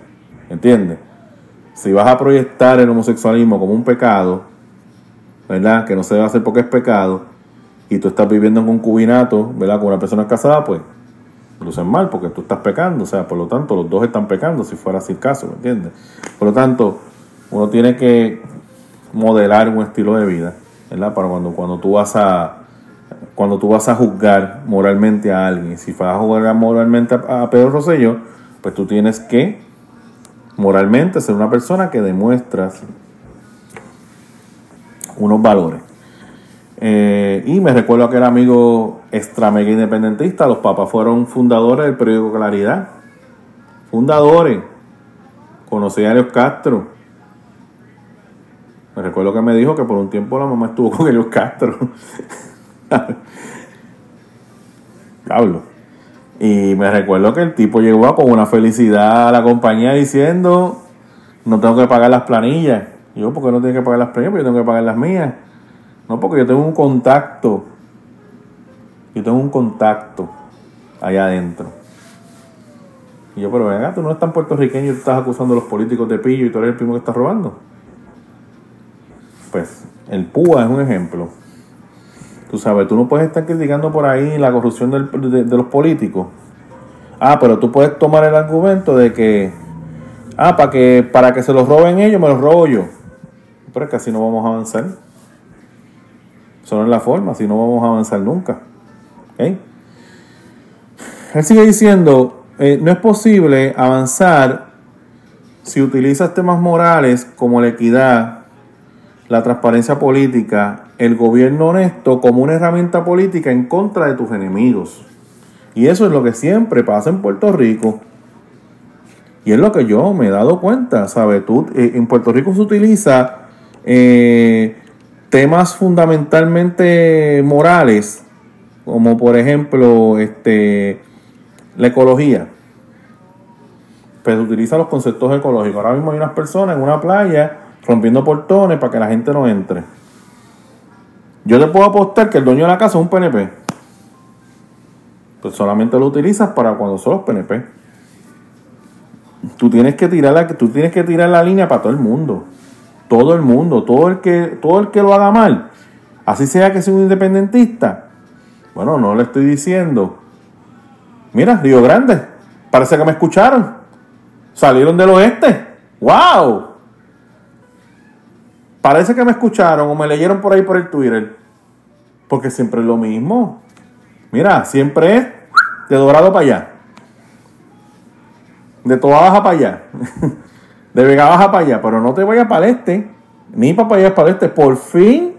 ¿Entiendes? Si vas a proyectar el homosexualismo como un pecado, ¿verdad? Que no se debe hacer porque es pecado, y tú estás viviendo en concubinato, ¿verdad? Con una persona casada, pues lucen mal porque tú estás pecando. O sea, por lo tanto, los dos están pecando si fuera así el caso, ¿me entiendes? Por lo tanto, uno tiene que modelar un estilo de vida, ¿verdad? Para cuando, cuando tú vas a cuando tú vas a juzgar moralmente a alguien, si vas a juzgar moralmente a, Pedro Rosselló, pues tú tienes que moralmente ser una persona que demuestras unos valores. Eh, y me recuerdo aquel amigo extra mega independentista, los papas fueron fundadores del periódico Claridad. Fundadores. Conocí a Elios Castro. Me recuerdo que me dijo que por un tiempo la mamá estuvo con Elios Castro. Hablo. Y me recuerdo que el tipo llegó con una felicidad a la compañía diciendo, no tengo que pagar las planillas. yo, ¿por qué no tengo que pagar las planillas? Porque yo tengo que pagar las mías. No, porque yo tengo un contacto. Yo tengo un contacto allá adentro. Y yo, pero venga, tú no eres tan puertorriqueño y tú estás acusando a los políticos de pillo y tú eres el primo que está robando. Pues el PUA es un ejemplo. Tú sabes, tú no puedes estar criticando por ahí la corrupción de, los políticos. Ah, pero tú puedes tomar el argumento de que, ah, para que, para que se los roben ellos, me los robo yo. Pero es que así no vamos a avanzar. Eso no es la forma, así no vamos a avanzar nunca. Él sigue diciendo, eh, no es posible avanzar si utilizas temas morales como la equidad, la transparencia política, el gobierno honesto como una herramienta política en contra de tus enemigos. Y eso es lo que siempre pasa en Puerto Rico. Y es lo que yo me he dado cuenta, ¿sabes? Tú, eh, en Puerto Rico se utiliza eh, temas fundamentalmente morales, como por ejemplo este, la ecología. Pues utiliza los conceptos ecológicos. Ahora mismo hay unas personas en una playa rompiendo portones para que la gente no entre. Yo te puedo apostar que el dueño de la casa es un PNP. Pues solamente lo utilizas para cuando son los PNP. Tú tienes que tirar la, tú tienes que tirar la línea para todo el mundo. Todo el mundo, todo el que, todo el que lo haga mal, así sea que sea un independentista. Bueno, no le estoy diciendo. Mira, Río Grande, parece que me escucharon. Salieron del oeste. ¡Wow! Parece que me escucharon o me leyeron por ahí por el Twitter. Porque siempre es lo mismo. Mira, siempre es de Dorado para allá. De Toa Baja para allá. De Vega Baja para allá. Pero no te vayas para el este. Ni para allá para el este. Por fin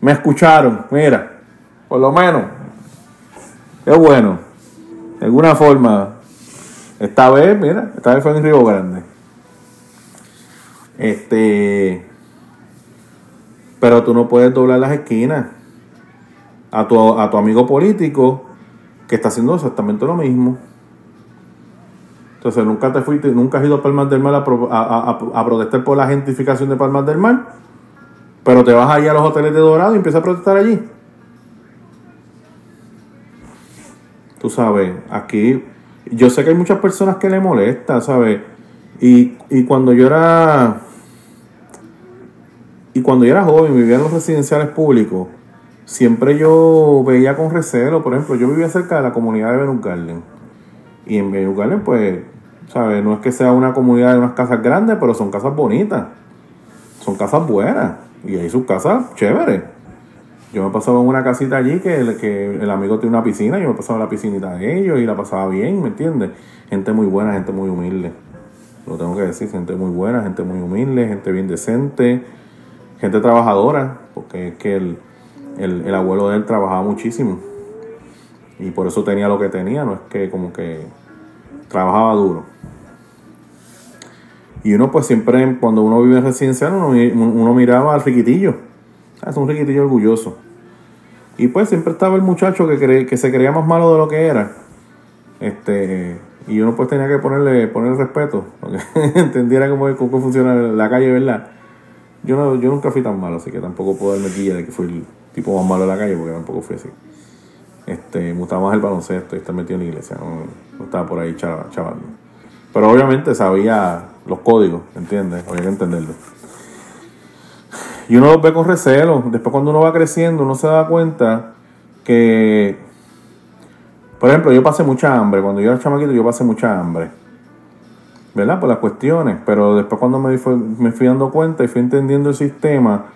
me escucharon. Mira. Por lo menos. Es bueno. De alguna forma. Esta vez, mira. Esta vez fue en Río Grande. Este. Pero tú no puedes doblar las esquinas a tu, a tu amigo político que está haciendo exactamente lo mismo. Entonces nunca te fuiste, nunca has ido a Palmas del Mar a, protestar por la gentrificación de Palmas del Mar, pero te vas ahí a los hoteles de Dorado y empiezas a protestar allí. Tú sabes, aquí yo sé que hay muchas personas que le molesta, ¿sabes? Y, y cuando yo era y cuando yo era joven, vivía en los residenciales públicos, siempre yo veía con recelo, por ejemplo, yo vivía cerca de la comunidad de Venus Garden. Y en Venus Garden, pues, ¿sabes? No es que sea una comunidad de unas casas grandes, pero son casas bonitas. Son casas buenas. Y hay sus casas chéveres. Yo me pasaba en una casita allí que el, que el amigo tiene una piscina, yo me pasaba en la piscinita de ellos y la pasaba bien, ¿me entiendes? Gente muy buena, gente muy humilde. Lo tengo que decir, gente muy buena, gente muy humilde, gente bien decente gente trabajadora, porque es que el, abuelo de él trabajaba muchísimo. Y por eso tenía lo que tenía, no es que como que trabajaba duro. Y uno pues siempre, cuando uno vive en residencial, uno, uno miraba al riquitillo. Es un riquitillo orgulloso. Y pues siempre estaba el muchacho que, que se creía más malo de lo que era. Este, y uno pues tenía que ponerle, poner respeto, para que entendiera cómo, cómo funciona la calle, ¿verdad? Yo, no, yo nunca fui tan malo, así que tampoco puedo darme guía de que fui el tipo más malo de la calle, porque tampoco fui así. Este, me gustaba más el baloncesto y estar metido en la iglesia, estaba por ahí chavando. Pero obviamente sabía los códigos, ¿entiendes? Había que entenderlo. Y uno los ve con recelo. Después cuando uno va creciendo, uno se da cuenta que, por ejemplo, yo pasé mucha hambre. Cuando yo era chamaquito, yo pasé mucha hambre. ¿verdad? Por las cuestiones, pero después cuando me me fui dando cuenta y fui entendiendo el sistema,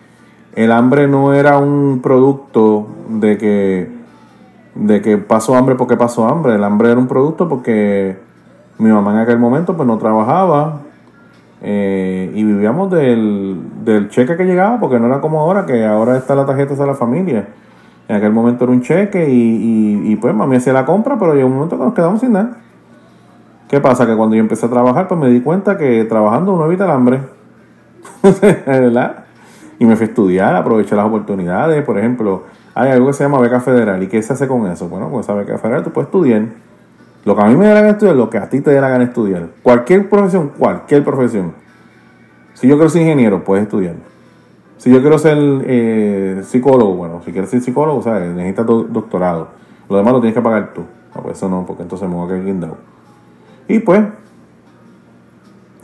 el hambre no era un producto de que, de que pasó hambre porque pasó hambre, el hambre era un producto porque mi mamá en aquel momento pues no trabajaba eh, y vivíamos del, del cheque que llegaba, porque no era como ahora, que ahora está la tarjeta de la familia. En aquel momento era un cheque y, y, y pues mami hacía la compra, pero llegó un momento que nos quedamos sin nada. ¿Qué pasa? Que cuando yo empecé a trabajar, pues me di cuenta que trabajando uno evita el hambre. ¿Verdad? Y me fui a estudiar, aproveché las oportunidades. Por ejemplo, hay algo que se llama beca federal. ¿Y qué se hace con eso? Bueno, con esa beca federal tú puedes estudiar. Lo que a mí me da la gana estudiar, lo que a ti te dé la gana estudiar. Cualquier profesión, cualquier profesión. Si yo quiero ser ingeniero, puedes estudiar. Si yo quiero ser eh, psicólogo, bueno, si quieres ser psicólogo, ¿sabes? necesitas doctorado. Lo demás lo tienes que pagar tú. No, pues eso no, porque entonces me voy a quedar guindado. Y pues,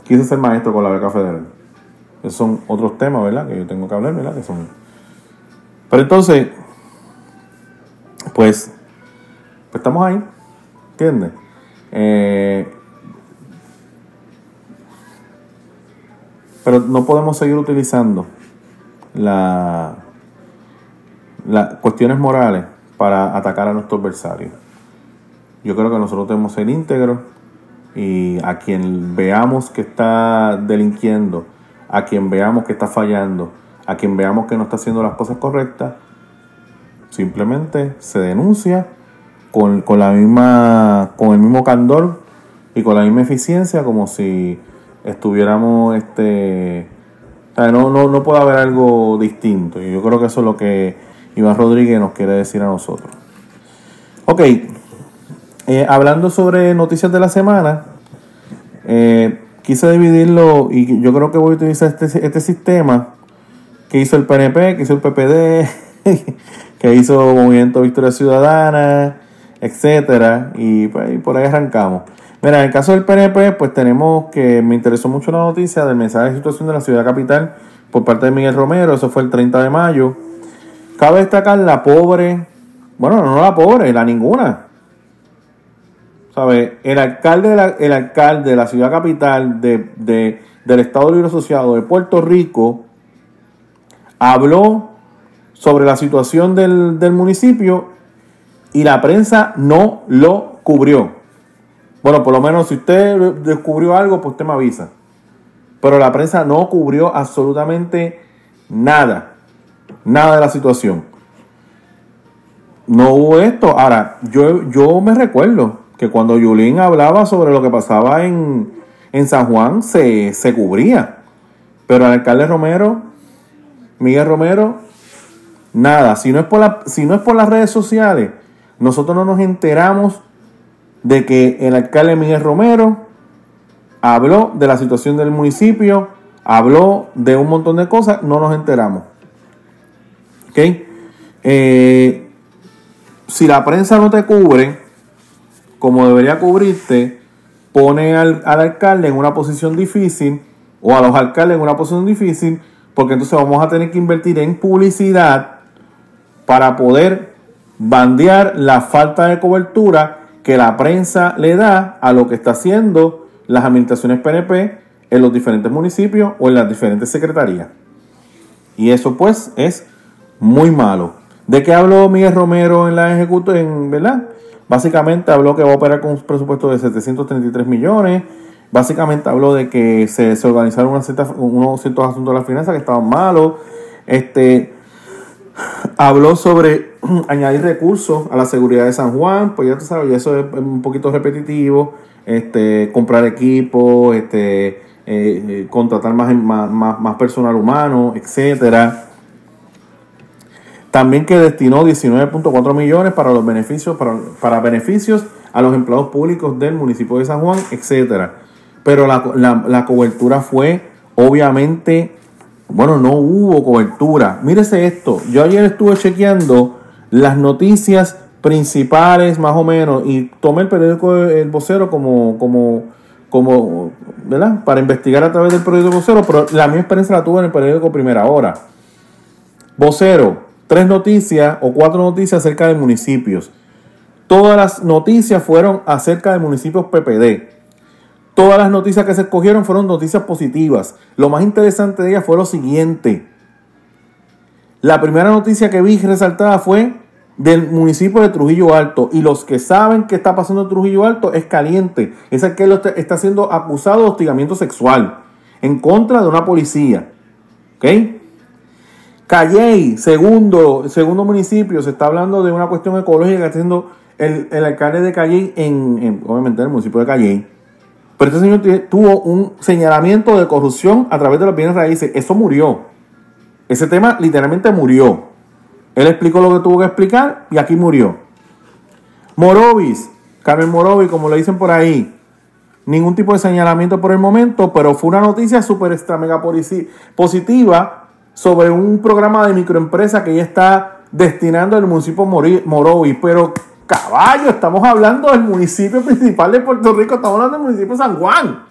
quise ser maestro con la beca federal. Esos son otros temas, ¿verdad? Que yo tengo que hablar, ¿verdad? Que son... Pero entonces, pues, pues estamos ahí, ¿entiendes? Eh, pero no podemos seguir utilizando la, las cuestiones morales para atacar a nuestros adversarios. Yo creo que nosotros debemos ser íntegros y a quien veamos que está delinquiendo, a quien veamos que está fallando, a quien veamos que no está haciendo las cosas correctas, simplemente se denuncia con, con, la misma, con el mismo candor y con la misma eficiencia como si estuviéramos este no, no, no puede haber algo distinto. Y yo creo que eso es lo que Iván Rodríguez nos quiere decir a nosotros. Ok eh, hablando sobre noticias de la semana eh, quise dividirlo y yo creo que voy a utilizar este, este sistema que hizo el PNP, que hizo el PPD que hizo Movimiento Victoria Ciudadana etcétera y, pues, y por ahí arrancamos Mira, en el caso del PNP, pues tenemos que me interesó mucho la noticia del mensaje de situación de la ciudad capital por parte de Miguel Romero, eso fue el 30 de mayo. Cabe destacar la pobre, bueno, no la pobre, la ninguna. ¿Sabe? El alcalde de la, el alcalde de la ciudad capital de, del Estado Libre Asociado de Puerto Rico habló sobre la situación del, del municipio y la prensa no lo cubrió. Bueno, por lo menos si usted descubrió algo, pues usted me avisa. Pero la prensa no cubrió absolutamente nada. Nada de la situación. No hubo esto. Ahora, yo, yo me recuerdo que cuando Yulín hablaba sobre lo que pasaba en, San Juan, se, se cubría. Pero al alcalde Romero, Miguel Romero, nada. Si no es por, la, si no es por las redes sociales, nosotros no nos enteramos de que el alcalde Miguel Romero habló de la situación del municipio, habló de un montón de cosas, no nos enteramos. ¿Ok? Eh, si la prensa no te cubre, como debería cubrirte, pone al, al, alcalde en una posición difícil o a los alcaldes en una posición difícil, porque entonces vamos a tener que invertir en publicidad para poder bandear la falta de cobertura que la prensa le da a lo que está haciendo las administraciones PNP en los diferentes municipios o en las diferentes secretarías. Y eso pues es muy malo. ¿De qué habló Miguel Romero en la ejecución, verdad? Básicamente habló que va a operar con un presupuesto de 733 millones. Básicamente habló de que se, organizaron unos ciertos asuntos de la finanza que estaban malos. Este, habló sobre añadir recursos a la seguridad de San Juan, pues ya tú sabes, eso es un poquito repetitivo, este, comprar equipo, este, eh, eh, contratar más, más, más, personal humano, etcétera. También que destinó 19.4 millones para los beneficios, para, para, beneficios a los empleados públicos del municipio de San Juan, etcétera. Pero la, la, la cobertura fue obviamente bueno, no hubo cobertura. Mírese esto. Yo ayer estuve chequeando las noticias principales, más o menos, y tomé el periódico El Vocero como, como, como, ¿verdad? Para investigar a través del periódico Vocero, pero la misma experiencia la tuve en el periódico Primera Hora. Vocero, tres noticias o cuatro noticias acerca de municipios. Todas las noticias fueron acerca de municipios PPD. Todas las noticias que se escogieron fueron noticias positivas. Lo más interesante de ellas fue lo siguiente. La primera noticia que vi resaltada fue del municipio de Trujillo Alto. Y los que saben qué está pasando en Trujillo Alto es caliente. Es el que está siendo acusado de hostigamiento sexual en contra de una policía. ¿Ok? Calley, segundo, segundo municipio, se está hablando de una cuestión ecológica que está haciendo el, alcalde de Calley, en, obviamente en el municipio de Calley pero este señor tuvo un señalamiento de corrupción a través de los bienes raíces. Eso murió. Ese tema literalmente murió. Él explicó lo que tuvo que explicar y aquí murió. Morovis, Carmen Morovis, como le dicen por ahí, ningún tipo de señalamiento por el momento, pero fue una noticia súper extra mega positiva sobre un programa de microempresa que ella está destinando al municipio Morovis. Pero Caballo, estamos hablando del municipio principal de Puerto Rico, estamos hablando del municipio de San Juan.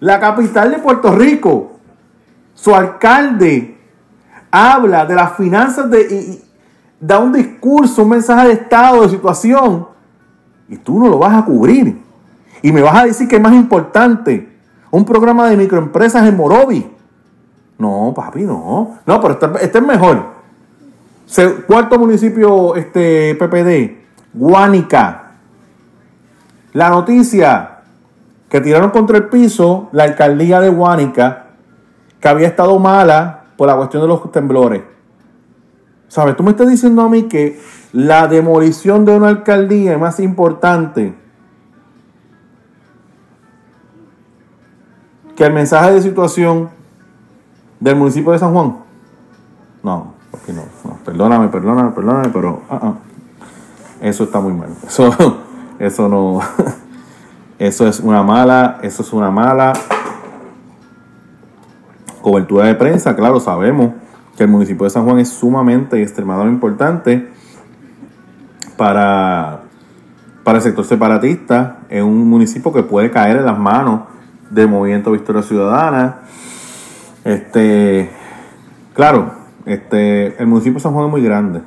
La capital de Puerto Rico. Su alcalde habla de las finanzas de, y, da un discurso, un mensaje de estado, de situación, y tú no lo vas a cubrir. Y me vas a decir que es más importante un programa de microempresas en Morovi. No, papi, no. No, pero este, este es mejor. Cuarto municipio este, PPD, Guánica. La noticia que tiraron contra el piso la alcaldía de Huánica, que había estado mala por la cuestión de los temblores. ¿Sabes? Tú me estás diciendo a mí que la demolición de una alcaldía es más importante que el mensaje de situación del municipio de San Juan. No, porque no, perdóname, perdóname, perdóname, pero ah, ah. eso está muy mal. Eso, eso no, eso es una mala, eso es una mala cobertura de prensa. Claro, sabemos que el municipio de San Juan es sumamente y extremadamente importante para, para el sector separatista. Es un municipio que puede caer en las manos del movimiento Victoria Ciudadana. Este, claro, este, el municipio de San Juan es muy grande.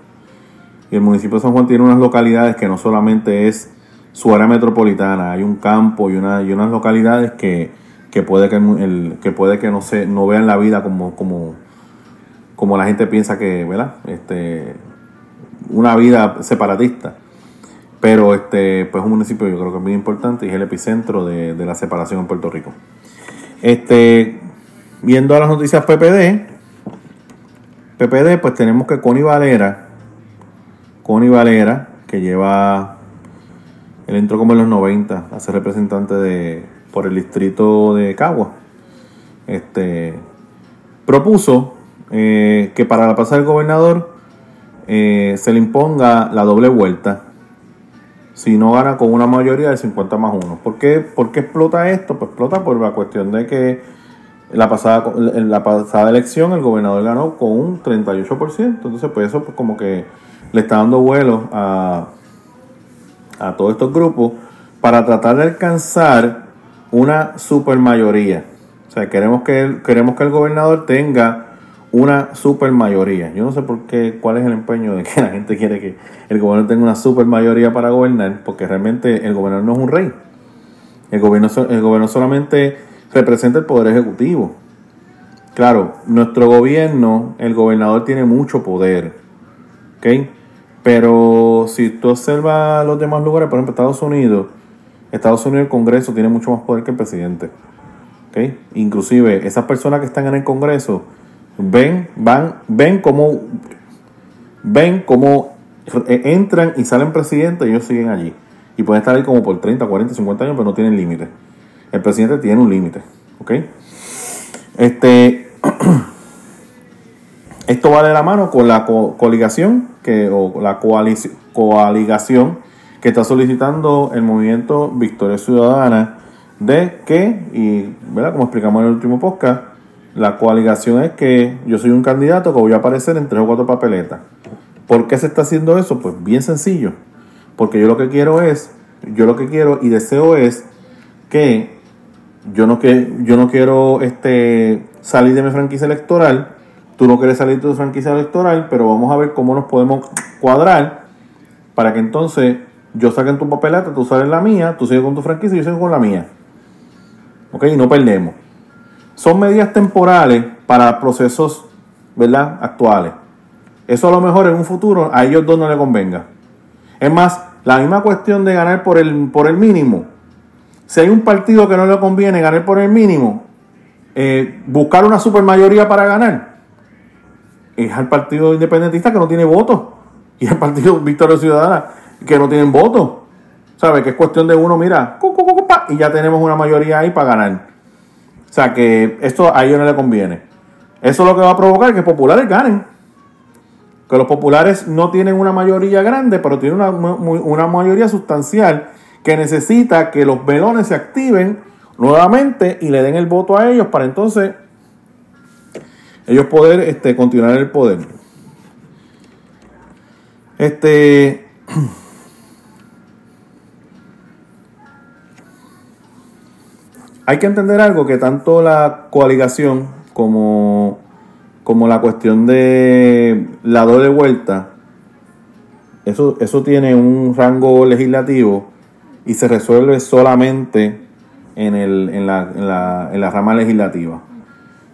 Y el municipio de San Juan tiene unas localidades que no solamente es su área metropolitana, hay un campo y, una, y unas localidades que, puede que, el, que puede que no se no vean la vida como, como, como la gente piensa que, ¿verdad? Este, una vida separatista. Pero este, pues un municipio yo creo que es muy importante y es el epicentro de, la separación en Puerto Rico. Este, viendo a las noticias PPD, PPD, pues tenemos que Connie Valera, Connie Valera, que lleva, él entró como en los 90 a ser representante de, por el distrito de Cagua, este, propuso eh, que para la pasar del gobernador eh, se le imponga la doble vuelta si no gana con una mayoría de 50 más 1. ¿Por qué, ¿Por qué explota esto? Pues explota por la cuestión de que la pasada, en la pasada elección el gobernador ganó con un 38%. Entonces, pues eso pues como que le está dando vuelo a, a todos estos grupos para tratar de alcanzar una supermayoría. O sea, queremos que, queremos que el gobernador tenga una super mayoría. Yo no sé por qué, cuál es el empeño de que la gente quiere que el gobierno tenga una super mayoría para gobernar, porque realmente el gobernador no es un rey. El gobierno, el gobierno solamente representa el poder ejecutivo. Claro, nuestro gobierno, el gobernador tiene mucho poder, ¿ok? Pero si tú observas los demás lugares, por ejemplo Estados Unidos, Estados Unidos el Congreso tiene mucho más poder que el presidente, ¿ok? Inclusive esas personas que están en el Congreso, ven, van, ven cómo, ven cómo entran y salen presidentes y ellos siguen allí. Y pueden estar ahí como por 30, 40, 50 años, pero no tienen límite. El presidente tiene un límite. ¿Ok? Este. Esto va de la mano con la coligación que, o la coaligación que está solicitando el movimiento Victoria Ciudadana de que, y ¿verdad? como explicamos en el último podcast, la coaligación es que yo soy un candidato que voy a aparecer en tres o cuatro papeletas. ¿Por qué se está haciendo eso? Pues bien sencillo. Porque yo lo que quiero es, yo lo que quiero y deseo es que yo no, que, yo no quiero este, salir de mi franquicia electoral, tú no quieres salir de tu franquicia electoral, pero vamos a ver cómo nos podemos cuadrar para que entonces yo saque en tu papeleta, tú sales la mía, tú sigues con tu franquicia y yo sigo con la mía. ¿Ok? Y no perdemos son medidas temporales para procesos ¿verdad? actuales. Eso a lo mejor en un futuro a ellos dos no les convenga. Es más, la misma cuestión de ganar por el, por el mínimo. Si hay un partido que no le conviene ganar por el mínimo, eh, buscar una supermayoría para ganar, es al partido independentista que no tiene votos y el partido Victoria Ciudadana que no tienen votos. ¿Sabe? Que es cuestión de uno, mira, y ya tenemos una mayoría ahí para ganar. O sea que esto a ellos no le conviene. Eso lo que va a provocar que populares ganen. Que los populares no tienen una mayoría grande, pero tienen una, mayoría sustancial que necesita que los velones se activen nuevamente y le den el voto a ellos para entonces ellos poder este, continuar el poder. Este. hay que entender algo que tanto la coaligación como, como la cuestión de la doble vuelta, eso, eso tiene un rango legislativo y se resuelve solamente en, el, en, la, en, la, en la rama legislativa.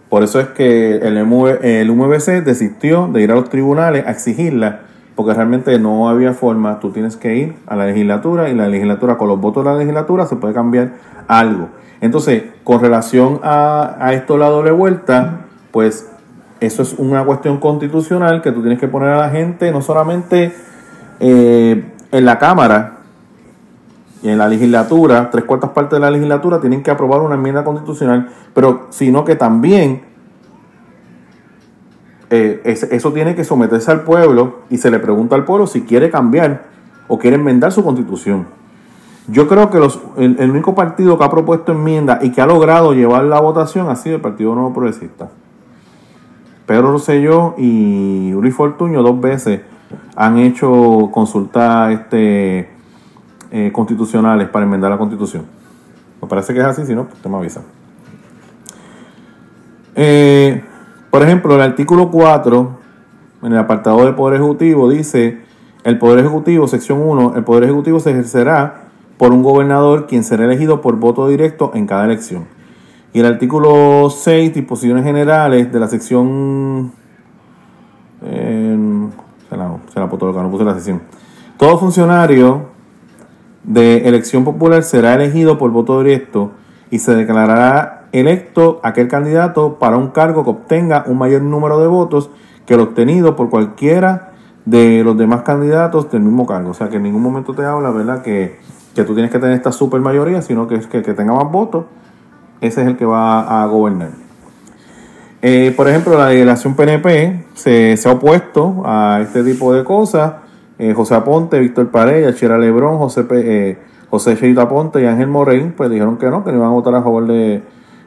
Por eso es que el, el UMBC desistió de ir a los tribunales a exigirla porque realmente no había forma, tú tienes que ir a la legislatura y la legislatura, con los votos de la legislatura, se puede cambiar algo. Entonces, con relación a, a esto la doble vuelta, pues eso es una cuestión constitucional que tú tienes que poner a la gente, no solamente eh, en la Cámara y en la legislatura, tres cuartas partes de la legislatura tienen que aprobar una enmienda constitucional, pero sino que también eh, eso tiene que someterse al pueblo y se le pregunta al pueblo si quiere cambiar o quiere enmendar su constitución. Yo creo que los, el, único partido que ha propuesto enmienda y que ha logrado llevar la votación ha sido el Partido Nuevo Progresista. Pedro Rosselló y Uri Fortuño dos veces han hecho consultas este, eh, constitucionales para enmendar la constitución. Me parece que es así, si no, pues te me avisa. Eh, por ejemplo, el artículo 4, en el apartado de Poder Ejecutivo, dice, el Poder Ejecutivo, sección 1, el Poder Ejecutivo se ejercerá por un gobernador quien será elegido por voto directo en cada elección. Y el artículo 6, disposiciones generales de la sección... Eh, se la, se la no puse la sección. Todo funcionario de elección popular será elegido por voto directo y se declarará electo aquel candidato para un cargo que obtenga un mayor número de votos que el obtenido por cualquiera de los demás candidatos del mismo cargo. O sea que en ningún momento te habla, ¿verdad? Que, que tú tienes que tener esta super mayoría, sino que, que, que tenga más votos ese es el que va a gobernar. Eh, por ejemplo, la delegación PNP se, ha opuesto a este tipo de cosas. Eh, José Aponte, Víctor Pareja, Chira Lebrón, José, eh, José Cheito Aponte y Ángel Morey, pues dijeron que no, que no iban a votar a favor de,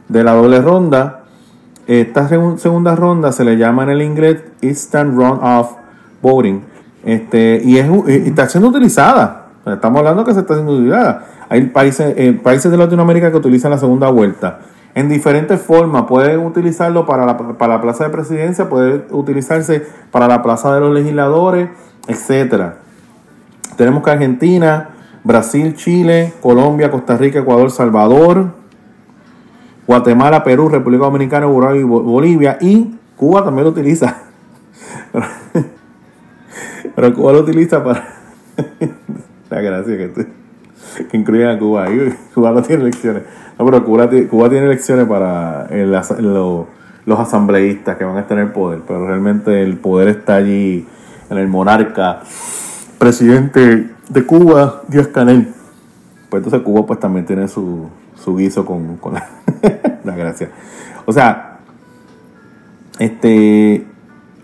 la doble ronda. Esta segunda ronda se le llama en el inglés Instant Run-Off Voting. Este, y, es, y está siendo utilizada. Estamos hablando que se está siendo utilizada. Hay países, eh, países de Latinoamérica que utilizan la segunda vuelta. En diferentes formas. Pueden utilizarlo para la, para la plaza de presidencia, puede utilizarse para la plaza de los legisladores, etcétera. Tenemos que Argentina, Brasil, Chile, Colombia, Costa Rica, Ecuador, Salvador, Guatemala, Perú, República Dominicana, Uruguay y Bolivia. Y Cuba también lo utiliza. Pero Cuba lo utiliza para. la gracia que tú que incluyen a Cuba. Cuba no tiene elecciones. No, pero Cuba, tiene elecciones para los asambleístas que van a el poder. Pero realmente el poder está allí en el monarca, presidente de Cuba, Díaz Canel. Pues entonces Cuba pues también tiene su, su guiso con, con la, la gracia. O sea, este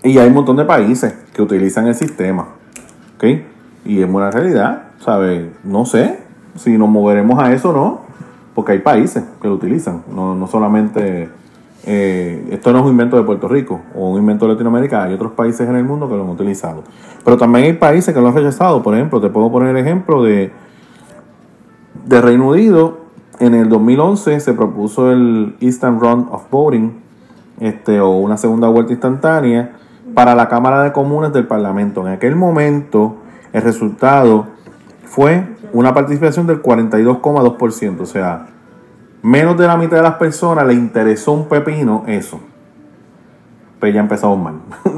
y hay un montón de países que utilizan el sistema. ¿Ok? Y es una realidad, ¿sabes? No sé, si nos moveremos a eso no, porque hay países que lo utilizan, no, no solamente, eh, esto no es un invento de Puerto Rico o un invento de Latinoamérica, hay otros países en el mundo que lo han utilizado. Pero también hay países que lo han rechazado, por ejemplo, te puedo poner el ejemplo de, de Reino Unido, en el 2011 se propuso el Instant Run of Voting, este, o una segunda vuelta instantánea, para la Cámara de Comunes del Parlamento. En aquel momento, el resultado fue una participación del 42,2%. O sea, menos de la mitad de las personas le interesó un pepino eso. Pero pues ya empezamos mal.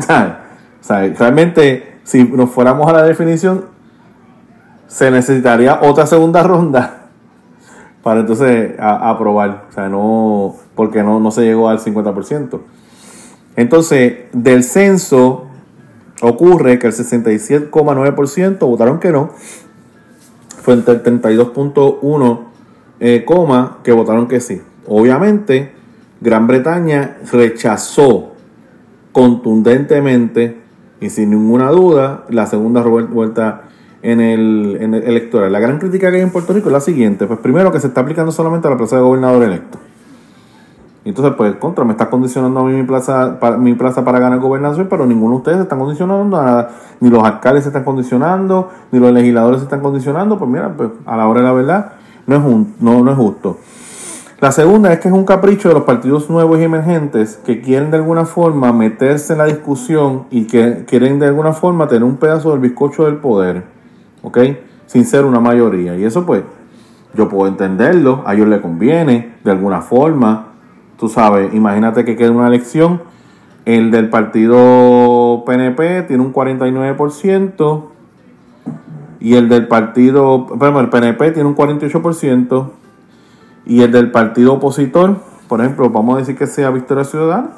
sea, realmente, si nos fuéramos a la definición, se necesitaría otra segunda ronda para entonces aprobar. O sea, no, porque no, no se llegó al 50%. Entonces, del censo ocurre que el 67,9% votaron que no frente al 32.1 eh, coma que votaron que sí. Obviamente, Gran Bretaña rechazó contundentemente y sin ninguna duda la segunda vuelta en el, en el, electoral. La gran crítica que hay en Puerto Rico es la siguiente. Pues primero que se está aplicando solamente a la plaza de gobernador electo. Entonces, pues, contra, me está condicionando a mí mi plaza, para, mi plaza para ganar gobernación, pero ninguno de ustedes se están condicionando a nada. Ni los alcaldes se están condicionando, ni los legisladores se están condicionando. Pues mira, pues a la hora de la verdad, no es, un, no, no es justo. La segunda es que es un capricho de los partidos nuevos y emergentes que quieren de alguna forma meterse en la discusión y que quieren de alguna forma tener un pedazo del bizcocho del poder, ¿ok? Sin ser una mayoría. Y eso pues, yo puedo entenderlo, a ellos les conviene de alguna forma, Tú sabes, imagínate que queda una elección El del partido PNP tiene un 49%. Y el del partido, bueno, el PNP tiene un 48%. Y el del partido opositor, por ejemplo, vamos a decir que sea Victoria Ciudadana,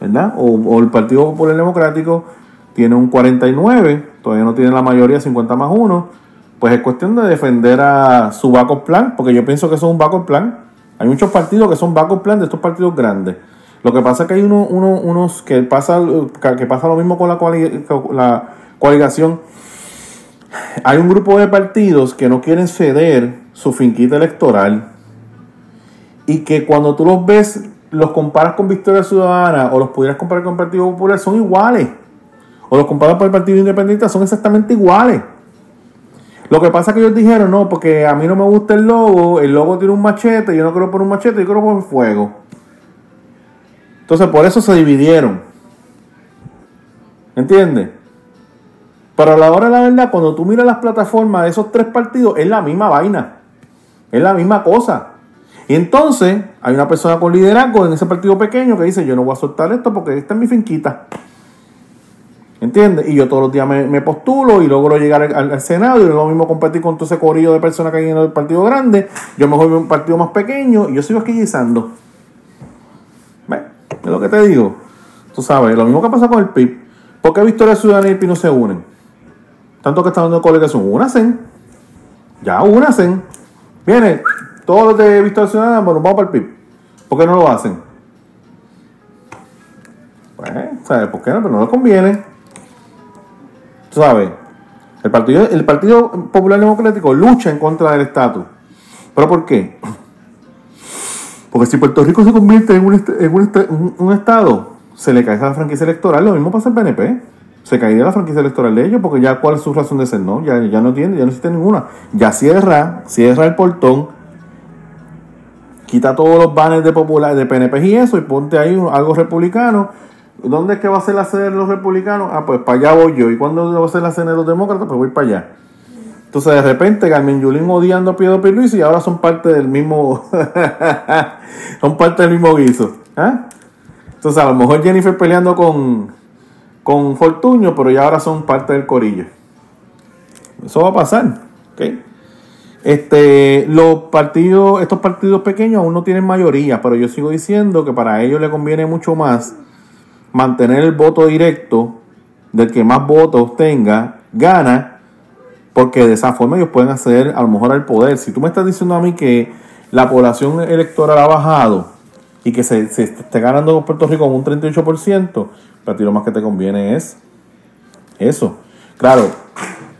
¿verdad? O, el Partido Popular Democrático tiene un 49, todavía no tiene la mayoría, 50 más 1. Pues es cuestión de defender a su backup plan, porque yo pienso que eso es un backup plan. Hay muchos partidos que son backup plan de estos partidos grandes. Lo que pasa es que hay uno, unos que pasa, que pasa lo mismo con la coaligación. Hay un grupo de partidos que no quieren ceder su finquita electoral y que cuando tú los ves, los comparas con Victoria Ciudadana o los pudieras comparar con el Partido Popular, son iguales. O los comparas con el Partido Independiente, son exactamente iguales. Lo que pasa es que ellos dijeron, no, porque a mí no me gusta el logo, el logo tiene un machete, yo no quiero poner un machete, yo quiero poner fuego. Entonces por eso se dividieron. ¿Entiendes? Pero a la hora de la verdad, cuando tú miras las plataformas de esos tres partidos, es la misma vaina. Es la misma cosa. Y entonces hay una persona con liderazgo en ese partido pequeño que dice, yo no voy a soltar esto porque esta es mi finquita. ¿Entiendes? Y yo todos los días me, postulo y logro llegar al, Senado y lo mismo competir con todo ese corillo de personas que hay en el partido grande. Yo me voy a un partido más pequeño y yo sigo aquí guisando. ¿Ves? Es lo que te digo. Tú sabes, lo mismo que pasa con el PIB. ¿Por qué Victoria Ciudadana y el PIB no se unen? Tanto que están dando colegación. Únacen. Ya únacen. Viene, todos los de Victoria Ciudadana, bueno, vamos para el PIB. ¿Por qué no lo hacen? Pues, ¿sabes por qué no? Pero no les conviene. Tú sabes, el Partido, el partido Popular Democrático lucha en contra del estatus. ¿Pero por qué? Porque si Puerto Rico se convierte en un, estado, se le cae esa franquicia electoral. Lo mismo pasa al PNP. Se caería la franquicia electoral de ellos porque ya cuál es su razón de ser, ¿no? Ya, ya no tiene, ya no existe ninguna. Ya cierra, cierra el portón quita todos los banners de popular, de PNP y eso, y ponte ahí algo republicano. ¿Dónde es que va a ser la sede de los republicanos? Ah, pues para allá voy yo. ¿Y cuándo va a ser la sede de los demócratas? Pues voy para allá. Entonces de repente Carmen Yulín odiando a Pedro Luis y ahora son parte del mismo son parte del mismo guiso. ¿ah? Entonces a lo mejor Jennifer peleando con, con Fortuño, pero ya ahora son parte del corillo. Eso va a pasar. Este, los partidos, estos partidos pequeños aún no tienen mayoría, pero yo sigo diciendo que para ellos le conviene mucho más mantener el voto directo del que más votos tenga, gana, porque de esa forma ellos pueden hacer a lo mejor al poder. Si tú me estás diciendo a mí que la población electoral ha bajado y que se, se esté ganando Puerto Rico con un 38%, para ti lo más que te conviene es eso. Claro,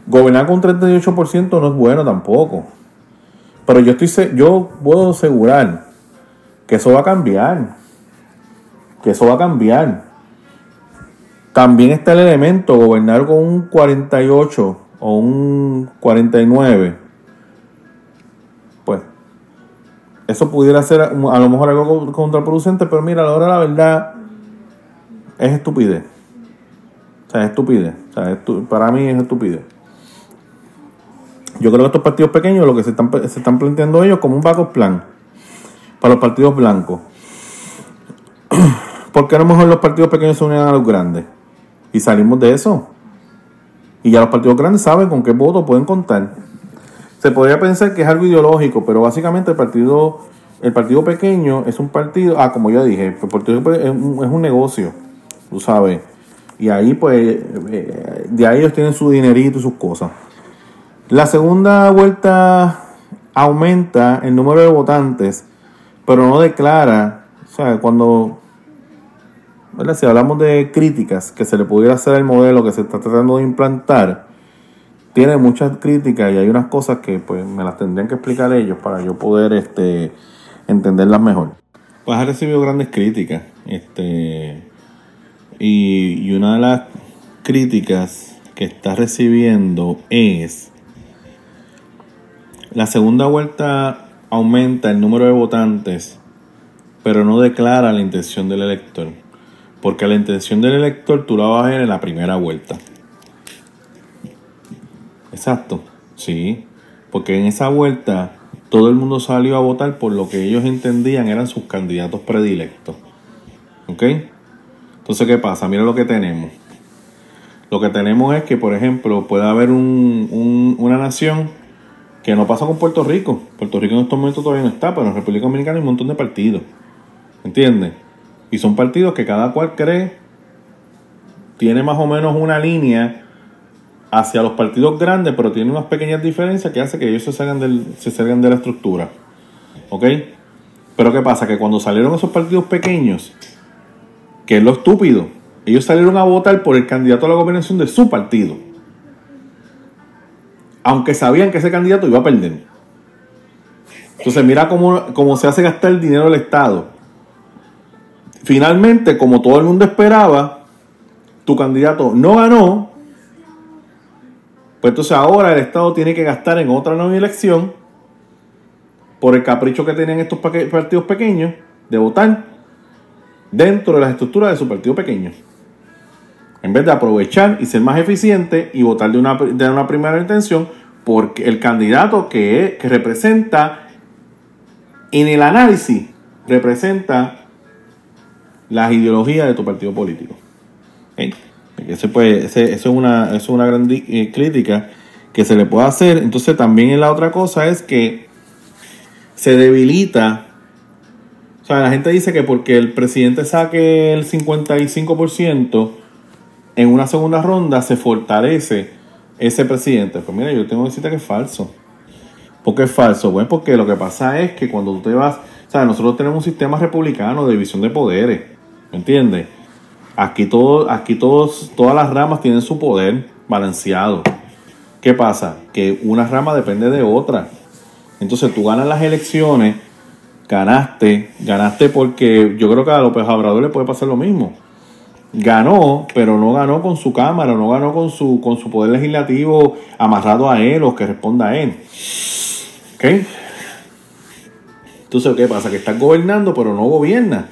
gobernar con un 38% no es bueno tampoco. Pero yo estoy yo puedo asegurar que eso va a cambiar. Que eso va a cambiar. También está el elemento gobernar con un 48 o un 49. Eso pudiera ser a lo mejor algo contraproducente, pero mira, a la hora de la verdad es estupidez. O sea, es estupidez. O sea, para mí es estupidez. Yo creo que estos partidos pequeños lo que se están, se están planteando ellos como un backup plan para los partidos blancos. Porque a lo mejor los partidos pequeños se unen a los grandes? Y salimos de eso. Y ya los partidos grandes saben con qué votos pueden contar. Se podría pensar que es algo ideológico, pero básicamente el partido, el partido pequeño es un partido, ah, como ya dije, el partido es un, es un negocio, tú sabes. Y ahí pues, eh, de ahí ellos tienen su dinerito y sus cosas. La segunda vuelta aumenta el número de votantes, pero no declara, o sea, cuando, si hablamos de críticas que se le pudiera hacer al modelo que se está tratando de implantar, tiene muchas críticas y hay unas cosas que pues me las tendrían que explicar ellos para yo poder este, entenderlas mejor. Pues ha recibido grandes críticas, este, y, y una de las críticas que está recibiendo es la segunda vuelta aumenta el número de votantes, pero no declara la intención del elector. Porque la intención del elector tú la vas a ver en la primera vuelta. Exacto, sí. Porque en esa vuelta todo el mundo salió a votar por lo que ellos entendían eran sus candidatos predilectos. ¿Ok? Entonces, ¿qué pasa? Mira lo que tenemos. Lo que tenemos es que, por ejemplo, puede haber una nación que no pasa con Puerto Rico. Puerto Rico en estos momentos todavía no está, pero en República Dominicana hay un montón de partidos. ¿Entiendes? Y son partidos que cada cual cree tiene más o menos una línea hacia los partidos grandes, pero tiene unas pequeñas diferencias que hace que ellos se salgan, se salgan de la estructura. ¿Ok? Pero ¿qué pasa? Que cuando salieron esos partidos pequeños, que es lo estúpido, ellos salieron a votar por el candidato a la gobernación de su partido. Aunque sabían que ese candidato iba a perder. Entonces mira cómo, cómo se hace gastar el dinero del Estado. Finalmente, como todo el mundo esperaba, tu candidato no ganó. Pues entonces ahora el Estado tiene que gastar en otra nueva elección por el capricho que tenían estos partidos pequeños de votar dentro de las estructuras de su partido pequeño en vez de aprovechar y ser más eficiente y votar de una, de una primera intención porque el candidato que, representa en el análisis representa las ideologías de tu partido político. Ese, pues, es una, es una gran eh, crítica que se le puede hacer. Entonces también la otra cosa es que se debilita. O sea, la gente dice que porque el presidente saque el 55%, en una segunda ronda se fortalece ese presidente. Pues mira, yo tengo que decirte que es falso. ¿Por qué es falso? Bueno, porque lo que pasa es que cuando tú te vas, o sea, nosotros tenemos un sistema republicano de división de poderes, ¿me entiendes? Aquí, todo, aquí todos, todas las ramas tienen su poder balanceado. ¿Qué pasa? Que una rama depende de otra. Entonces tú ganas las elecciones, ganaste, ganaste porque yo creo que a López Obrador le puede pasar lo mismo ganó, pero no ganó con su cámara, no ganó con su, con su poder legislativo amarrado a él o que responda a él. ¿Ok? Entonces, ¿qué pasa? Que estás gobernando, pero no gobierna.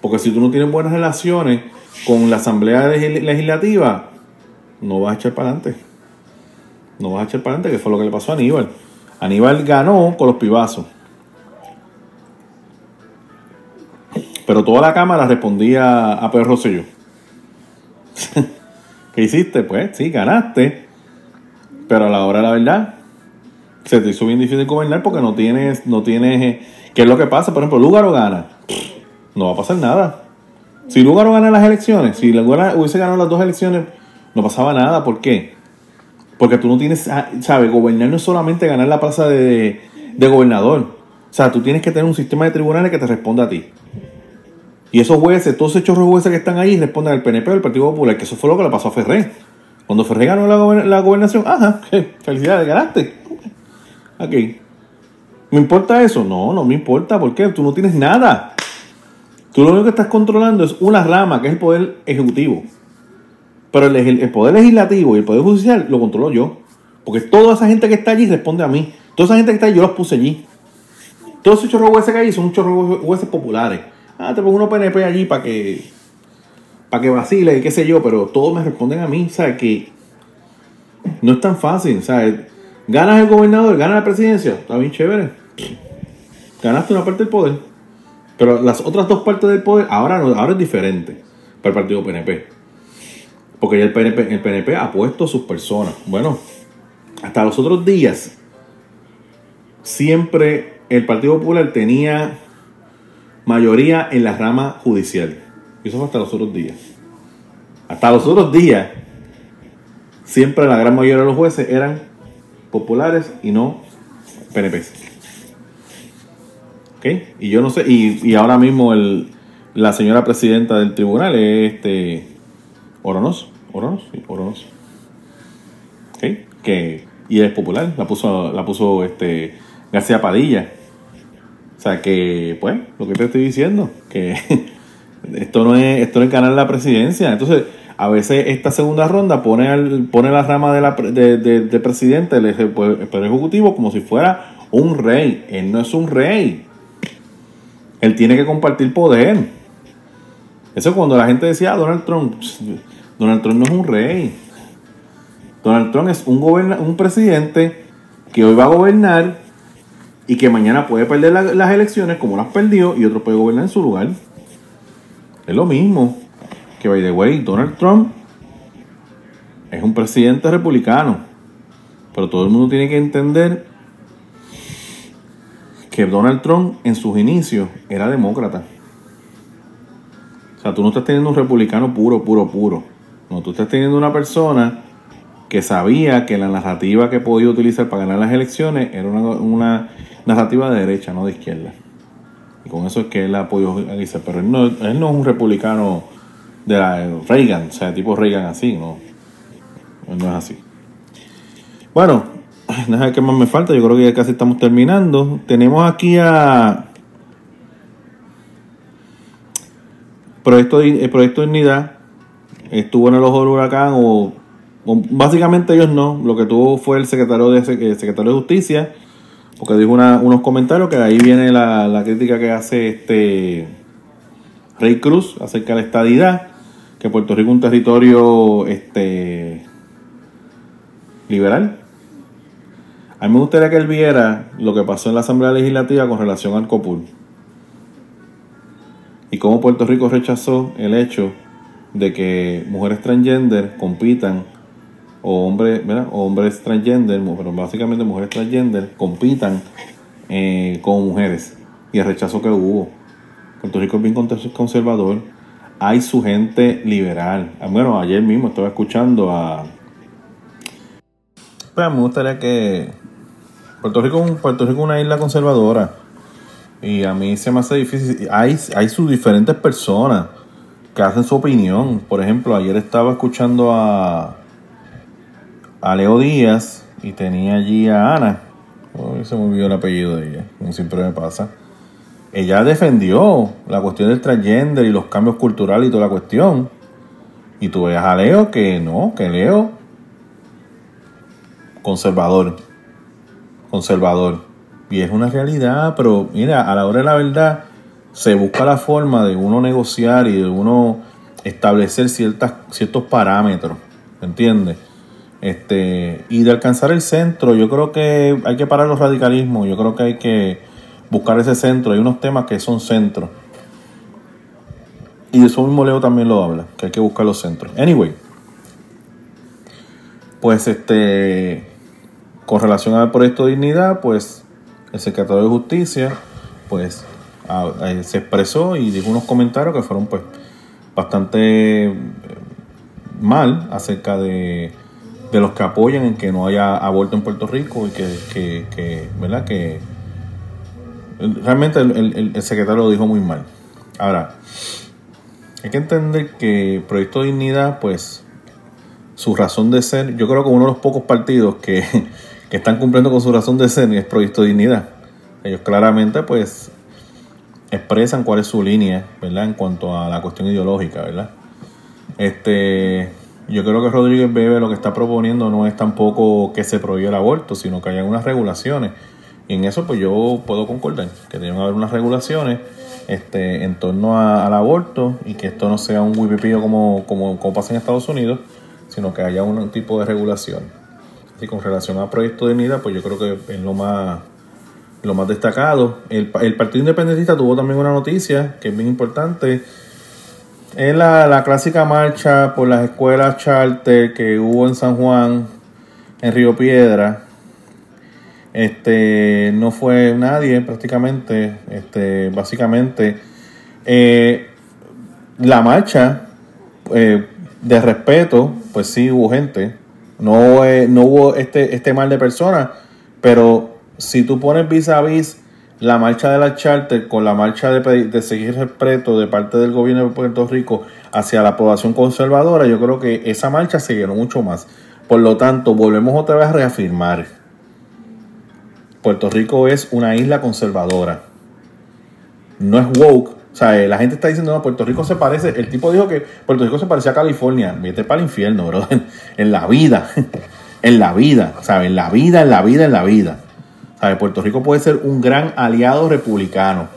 Porque si tú no tienes buenas relaciones con la Asamblea Legislativa, no vas a echar para adelante. No vas a echar para adelante, que fue lo que le pasó a Aníbal. Aníbal ganó con los pibazos. Pero toda la Cámara respondía a Pedro Rosselló. ¿Qué hiciste? Pues sí, ganaste. Pero a la hora de la verdad, se te hizo bien difícil gobernar porque no tienes, no tienes. Eh, ¿Qué es lo que pasa? Por ejemplo, Lugaro gana. No va a pasar nada. Si Lugaro gana las elecciones, si Lugaro hubiese ganado las dos elecciones, no pasaba nada. ¿Por qué? Porque tú no tienes, ah, ¿sabes? Gobernar no es solamente ganar la plaza de, de gobernador. O sea, tú tienes que tener un sistema de tribunales que te responda a ti. Y esos jueces, todos esos chorros jueces que están ahí responden al PNP o al Partido Popular, que eso fue lo que le pasó a Ferré. Cuando Ferré ganó la, gobernación, ajá, felicidades, ganaste. Ok. ¿Me importa eso? No, no me importa. ¿Por qué? Tú no tienes nada. Tú lo único que estás controlando es una rama, que es el poder ejecutivo. Pero el, poder legislativo y el poder judicial lo controlo yo. Porque toda esa gente que está allí responde a mí. Toda esa gente que está allí yo los puse allí. Todos esos chorros jueces que hay son chorros jueces populares. Ah, te pongo unos PNP allí para que para que vacile y qué sé yo, pero todos me responden a mí, ¿sabes? Que no es tan fácil, ¿sabes? Ganas el gobernador, ganas la presidencia, está bien chévere. Ganaste una parte del poder. Pero las otras dos partes del poder ahora, no, ahora es diferente para el partido PNP. Porque ya el PNP, el PNP ha puesto a sus personas. Bueno, hasta los otros días, siempre el Partido Popular tenía mayoría en la rama judicial. Y eso fue hasta los otros días. Hasta los otros días, siempre la gran mayoría de los jueces eran populares y no PNP. ¿Ok? Y yo no sé, y, ahora mismo el, la señora presidenta del tribunal es este Oronos. Oronos, sí, Oronos. ¿Ok? Que, y es popular, la puso, la puso este García Padilla o sea que, pues, lo que te estoy diciendo, que esto no es, esto no es ganar la presidencia. Entonces, a veces esta segunda ronda pone, al, pone la rama de, la, de, de, presidente, el, ejecutivo, como si fuera un rey. Él no es un rey. Él tiene que compartir poder. Eso cuando la gente decía, ah, Donald Trump, Donald Trump no es un rey. Donald Trump es un, un presidente que hoy va a gobernar y que mañana puede perder las elecciones como las perdió y otro puede gobernar en su lugar. Es lo mismo. que, by the way, Donald Trump es un presidente republicano. Pero todo el mundo tiene que entender que Donald Trump en sus inicios era demócrata. O sea, tú no estás teniendo un republicano puro, puro, puro. No, tú estás teniendo una persona que sabía que la narrativa que podía utilizar para ganar las elecciones era una, narrativa de derecha, no de izquierda. Y con eso es que él podido analizar. Pero él no, él no es un republicano de la Reagan, o sea, tipo Reagan así, no. Él no es así. Bueno, déjame que más me falta, yo creo que ya casi estamos terminando. Tenemos aquí a Proyecto, el Proyecto Dignidad, estuvo en el ojo del huracán o Básicamente ellos no, lo que tuvo fue el secretario de, secretario de Justicia, porque dijo unos comentarios que de ahí viene la, crítica que hace este Rey Cruz acerca de la estadidad, que Puerto Rico es un territorio este liberal. A mí me gustaría que él viera lo que pasó en la Asamblea Legislativa con relación al COPUL. Y cómo Puerto Rico rechazó el hecho de que mujeres transgender compitan o hombres, ¿verdad? O hombres transgender, pero básicamente mujeres transgender, compitan eh, con mujeres y el rechazo que hubo. Puerto Rico es bien conservador. Hay su gente liberal. Ah, bueno, ayer mismo estaba escuchando a. Pues me gustaría que. Puerto Rico, es una isla conservadora. Y a mí se me hace difícil. Hay, sus diferentes personas que hacen su opinión. Por ejemplo, ayer estaba escuchando a a Leo Díaz y tenía allí a Ana. se me olvidó el apellido de ella, como siempre me pasa. Ella defendió la cuestión del transgender y los cambios culturales y toda la cuestión. Y tú ves a Leo que no, que Leo, conservador, conservador. Y es una realidad, pero mira, a la hora de la verdad, se busca la forma de uno negociar y de uno establecer ciertas, ciertos parámetros, ¿entiendes? Este, y de alcanzar el centro, yo creo que hay que parar los radicalismos, yo creo que hay que buscar ese centro. Hay unos temas que son centros. Y eso mismo Leo también lo habla, que hay que buscar los centros. Anyway, pues este, con relación al proyecto de dignidad, pues el secretario de Justicia, pues se expresó y dijo unos comentarios que fueron pues bastante eh, mal acerca de de los que apoyan en que no haya aborto en Puerto Rico y que, ¿verdad? Que realmente el, secretario lo dijo muy mal. Ahora, hay que entender que Proyecto de Dignidad, pues, su razón de ser, yo creo que uno de los pocos partidos que, que están cumpliendo con su razón de ser es Proyecto de Dignidad. Ellos claramente, pues, expresan cuál es su línea, ¿verdad? En cuanto a la cuestión ideológica, ¿verdad? Este yo creo que Rodríguez Bebe lo que está proponiendo no es tampoco que se prohíba el aborto, sino que haya unas regulaciones. Y en eso pues yo puedo concordar, que deben haber unas regulaciones este, en torno al aborto y que esto no sea un wipipío como, como, como pasa en Estados Unidos, sino que haya un tipo de regulación. Así con relación al proyecto de unidad, pues yo creo que es lo más, lo más destacado. El, el Partido Independentista tuvo también una noticia que es bien importante es la, clásica marcha por las escuelas charter que hubo en San Juan, en Río Piedra. Este, no fue nadie prácticamente, este, básicamente. Eh, la marcha eh, de respeto, pues sí hubo gente. No, eh, no hubo este, este mal de personas, pero si tú pones vis a vis la marcha de la charter con la marcha de, de seguir respeto de parte del gobierno de Puerto Rico hacia la población conservadora, yo creo que esa marcha se llenó mucho más. Por lo tanto, volvemos otra vez a reafirmar. Puerto Rico es una isla conservadora. No es woke. O sea, la gente está diciendo, no, Puerto Rico se parece. El tipo dijo que Puerto Rico se parecía a California. Vete para el infierno, bro. En la vida. En la vida. ¿Sabes? En la vida, en la vida, en la vida. Puerto Rico puede ser un gran aliado republicano.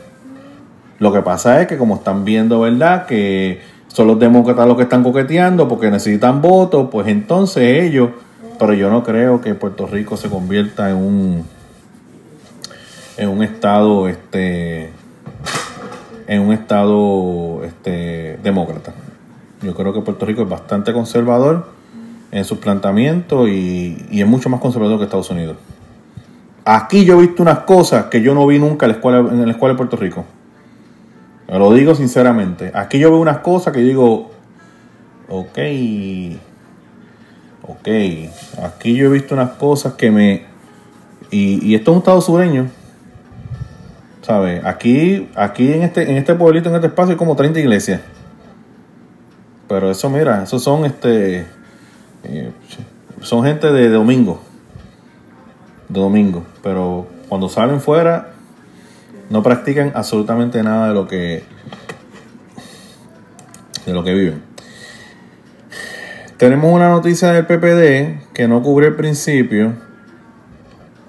Lo que pasa es que como están viendo, ¿verdad? Que son los demócratas los que están coqueteando porque necesitan votos, pues entonces ellos, pero yo no creo que Puerto Rico se convierta en un en un estado este en un estado este demócrata. Yo creo que Puerto Rico es bastante conservador en sus planteamientos y, y es mucho más conservador que Estados Unidos. Aquí yo he visto unas cosas que yo no vi nunca en la escuela, en la escuela de Puerto Rico. Lo digo sinceramente. Aquí yo veo unas cosas que digo, ok, ok, aquí yo he visto unas cosas que me... Y, y esto es un estado sureño. ¿Sabes? Aquí, aquí en este, en este pueblito, en este espacio, hay como 30 iglesias. Pero eso, mira, esos son este. Eh, son gente de domingo. De domingo. Pero cuando salen fuera, no practican absolutamente nada de lo que. de lo que viven. Tenemos una noticia del PPD que no cubre el principio.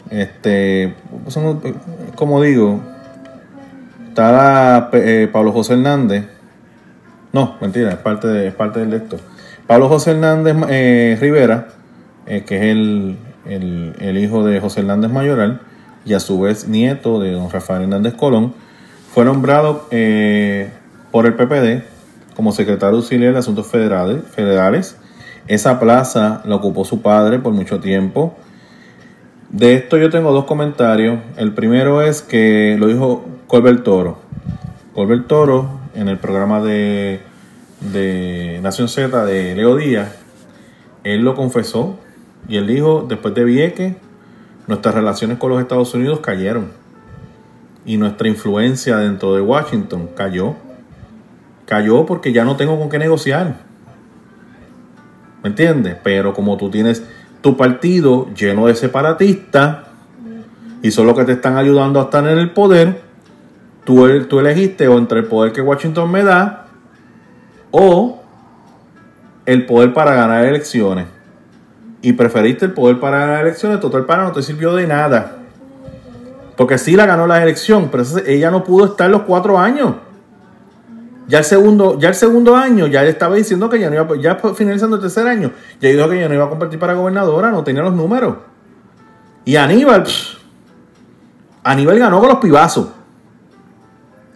Este, como digo, está eh, Pablo José Hernández. No, mentira, es parte, de, es parte del esto. Pablo José Hernández eh, Rivera, eh, que es el, el, hijo de José Hernández Mayoral, y a su vez nieto de don Rafael Hernández Colón, fue nombrado por el PPD como secretario auxiliar de Asuntos Federales, federales. Esa plaza la ocupó su padre por mucho tiempo. De esto yo tengo dos comentarios. El primero es que lo dijo Colbert Toro. Colbert Toro, en el programa de, de Nación Z de Leo Díaz, él lo confesó y él dijo, después de Vieque, nuestras relaciones con los Estados Unidos cayeron y nuestra influencia dentro de Washington cayó. Cayó porque ya no tengo con qué negociar. ¿Me entiendes? Pero como tú tienes tu partido lleno de separatistas y son los que te están ayudando a estar en el poder, tú, tú elegiste o entre el poder que Washington me da o el poder para ganar elecciones. Y preferiste el poder para ganar elecciones, total para no te sirvió de nada. Porque sí la ganó la elección, pero ella no pudo estar los cuatro años. Ya el segundo, ya el segundo año, ya él estaba diciendo que ya no iba, ya finalizando el tercer año, ya dijo que ya no iba a competir para gobernadora, no tenía los números. Y Aníbal, Aníbal ganó con los pibazos.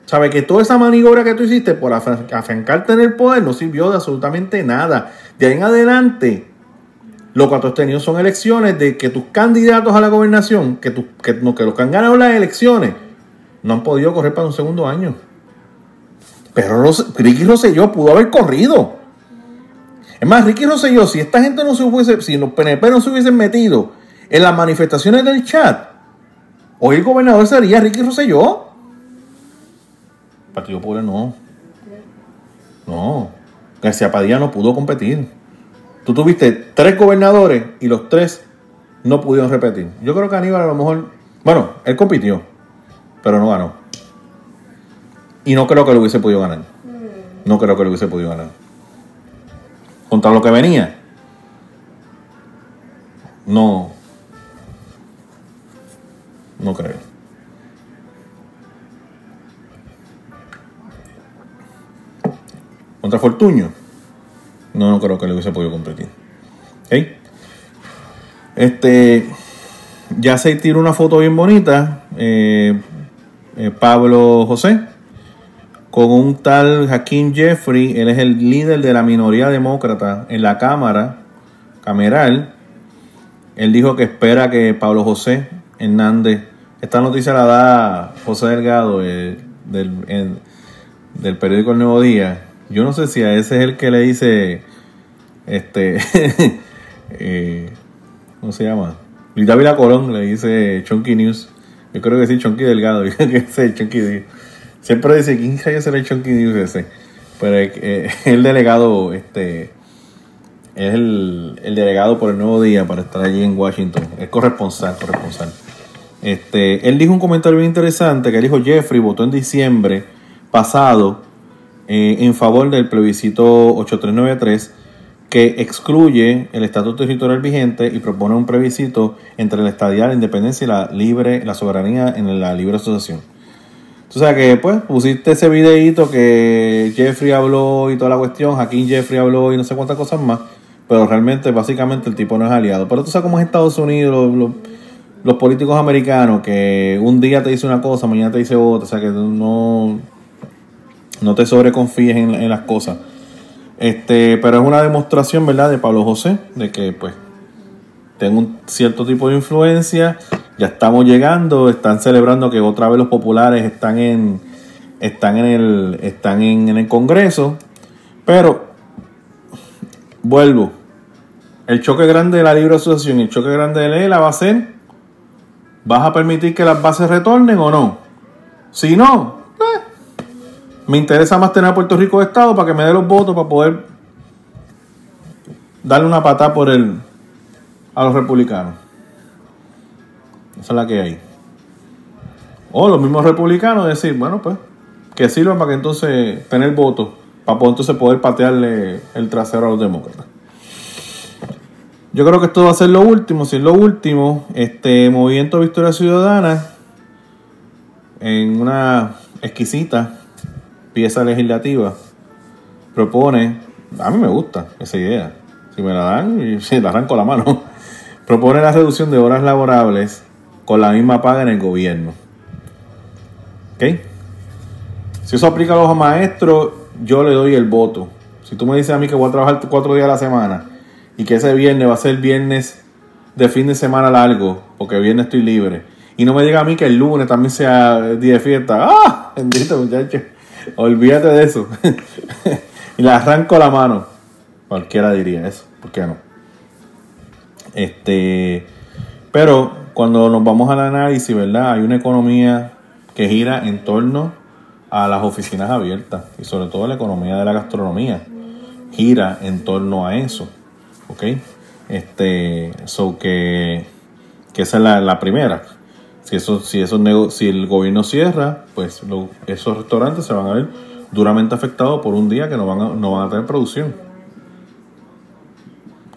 ¿Sabe que toda esa maniobra que tú hiciste por afiancarte en el poder no sirvió de absolutamente nada? De ahí en adelante, lo que tú has tenido son elecciones de que tus candidatos a la gobernación, que, que, que los que han ganado las elecciones, no han podido correr para un segundo año. Pero Ricky Rosselló pudo haber corrido. Es más, Ricky Rosselló, si esta gente no se hubiese, si los PNP no se hubiesen metido en las manifestaciones del chat, hoy el gobernador sería Ricky Rosselló. Partido Pobre no. No. García Padilla no pudo competir. Tú tuviste tres gobernadores y los tres no pudieron repetir. Yo creo que Aníbal a lo mejor. Bueno, él compitió, pero no ganó. Y no creo que lo hubiese podido ganar. No creo que lo hubiese podido ganar. Contra lo que venía. No. No creo. contra Fortuño, no, no creo que le hubiese podido competir. Este, ya se tiró una foto bien bonita, eh, eh, Pablo José, con un tal Hakeem Jeffrey, él es el líder de la minoría demócrata en la Cámara Cameral. Él dijo que espera que Pablo José Hernández, esta noticia la da José Delgado del, del periódico El Nuevo Día, yo no sé si a ese es el que le dice, este, eh, ¿cómo se llama? Luis Colón le dice Chunky News. Yo creo que sí, Chunky Delgado. que ese Chunky Siempre dice, ¿quién sabe ser el Chunky News ese? Pero eh, el delegado, este, es el, el, delegado por el Nuevo Día para estar allí en Washington. Es corresponsal, corresponsal. Este, él dijo un comentario bien interesante que dijo Jeffrey votó en diciembre pasado eh, en favor del plebiscito 8393 que excluye el estatus territorial vigente y propone un plebiscito entre la estadía, la independencia y la libre, la soberanía en la libre asociación. O sea que pues pusiste ese videito que Jeffrey habló y toda la cuestión, Joaquín Jeffrey habló y no sé cuántas cosas más, pero realmente básicamente el tipo no es aliado. Pero tú sabes cómo es Estados Unidos, los, políticos americanos, que un día te dice una cosa, mañana te dice otra, o sea que no no te sobreconfíes en, las cosas. Este, pero es una demostración, ¿verdad?, de Pablo José, de que pues tengo un cierto tipo de influencia, ya estamos llegando, están celebrando que otra vez los populares están en están en el están en, el Congreso, pero vuelvo. El choque grande de la libre asociación y el choque grande de Lela va a ser ¿Vas a permitir que las bases retornen o no? Si no, eh, me interesa más tener a Puerto Rico de Estado para que me dé los votos para poder darle una patada por el a los republicanos. Esa es la que hay. O los mismos republicanos decir, bueno, pues, que sirva para que entonces tener votos, para poder entonces poder patearle el trasero a los demócratas. Yo creo que esto va a ser lo último, si es lo último, este Movimiento Victoria Ciudadana, en una exquisita pieza legislativa, propone, a mí me gusta esa idea, si me la dan, si la arranco la mano, propone la reducción de horas laborables con la misma paga en el gobierno. ¿Ok? Si eso aplica a los maestros, yo le doy el voto. Si tú me dices a mí que voy a trabajar cuatro días a la semana y que ese viernes va a ser viernes de fin de semana largo, porque viernes estoy libre, y no me diga a mí que el lunes también sea día de fiesta, ¡ah! Bendito muchacho, olvídate de eso. y le arranco la mano. Cualquiera diría eso, ¿por qué no? Este, pero cuando nos vamos al análisis, ¿verdad? Hay una economía que gira en torno a las oficinas abiertas y sobre todo la economía de la gastronomía gira en torno a eso, ¿ok? Este, so que, que esa es la, primera. Si eso, si eso, si el gobierno cierra, pues esos restaurantes se van a ver duramente afectados por un día que no van a, no van a tener producción.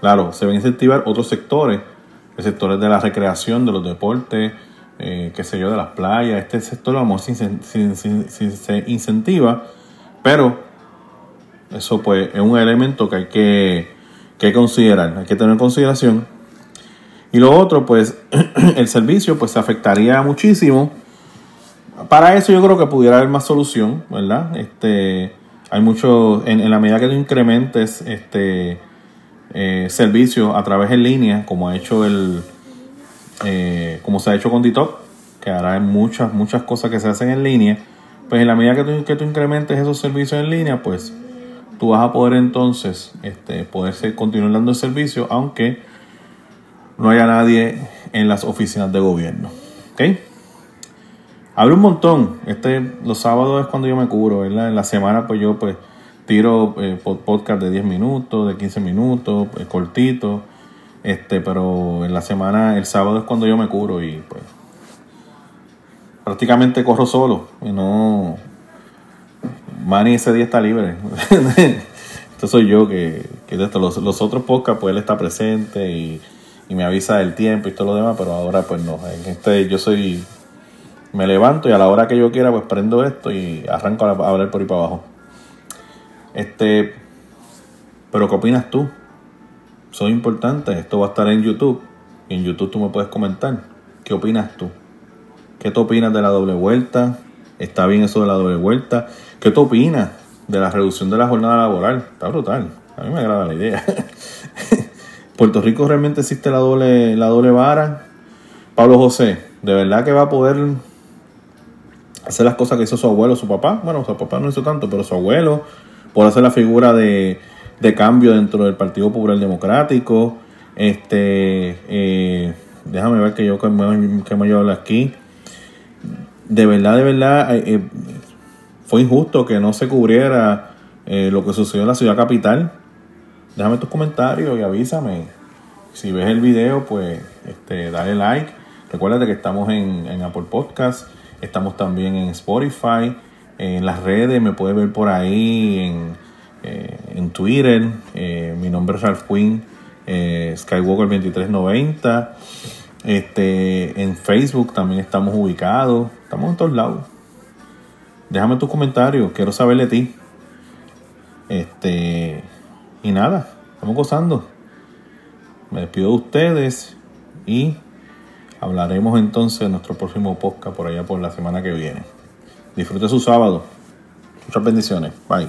Claro, se van a incentivar otros sectores, el sectores de la recreación, de los deportes, eh, qué sé yo, de las playas. Este sector a lo mejor se, incentiva, pero eso pues es un elemento que hay que, que considerar, hay que tener en consideración. Y lo otro, pues el servicio pues se afectaría muchísimo. Para eso yo creo que pudiera haber más solución, ¿verdad? Este, hay mucho, en, en la medida que tú incrementes este, eh, servicios a través en línea, como ha hecho el, eh, como se ha hecho con DITOP, que ahora hay muchas, muchas cosas que se hacen en línea, pues en la medida que tú, que tú incrementes esos servicios en línea, pues tú vas a poder entonces este, poder continuar dando el servicio, aunque no haya nadie en las oficinas de gobierno. ¿Ok? Hablo un montón. Este, los sábados es cuando yo me cubro, ¿verdad? En la semana, pues yo, pues tiro eh, podcast de 10 minutos, de 15 minutos, eh, cortito. Este, pero en la semana, el sábado es cuando yo me curo y pues prácticamente corro solo. Y no. Manny ese día está libre. esto soy yo que, que. Los, los, otros podcasts, pues él está presente y, y, me avisa del tiempo y todo lo demás, pero ahora pues no. En este yo soy. Me levanto y a la hora que yo quiera, pues prendo esto y arranco a hablar por ahí para abajo. Este, pero ¿qué opinas tú? Soy importante, esto va a estar en YouTube. Y en YouTube tú me puedes comentar. ¿Qué opinas tú? ¿Qué tú opinas de la doble vuelta? ¿Está bien eso de la doble vuelta? ¿Qué tú opinas de la reducción de la jornada laboral? Está brutal. A mí me agrada la idea. ¿Puerto Rico realmente existe la doble, la doble vara? Pablo José, ¿de verdad que va a poder hacer las cosas que hizo su abuelo, su papá? Bueno, su papá no hizo tanto, pero su abuelo, por hacer la figura de, cambio dentro del Partido Popular Democrático. Este, eh, déjame ver que yo que me, que me aquí. De verdad, de verdad, eh, eh, fue injusto que no se cubriera lo que sucedió en la ciudad capital. Déjame tus comentarios y avísame. Si ves el video, pues este, dale like. Recuerda que estamos en, en Apple Podcast, estamos también en Spotify en las redes, me puede ver por ahí en, eh, Twitter. Eh, mi nombre es Ralph Quinn, eh, Skywalker 2390. Este, en Facebook también estamos ubicados. Estamos en todos lados. Déjame tus comentarios, quiero saber de ti. Este, y nada, estamos gozando. Me despido de ustedes y hablaremos entonces en nuestro próximo podcast por allá por la semana que viene. Disfrute su sábado. Muchas bendiciones. Bye.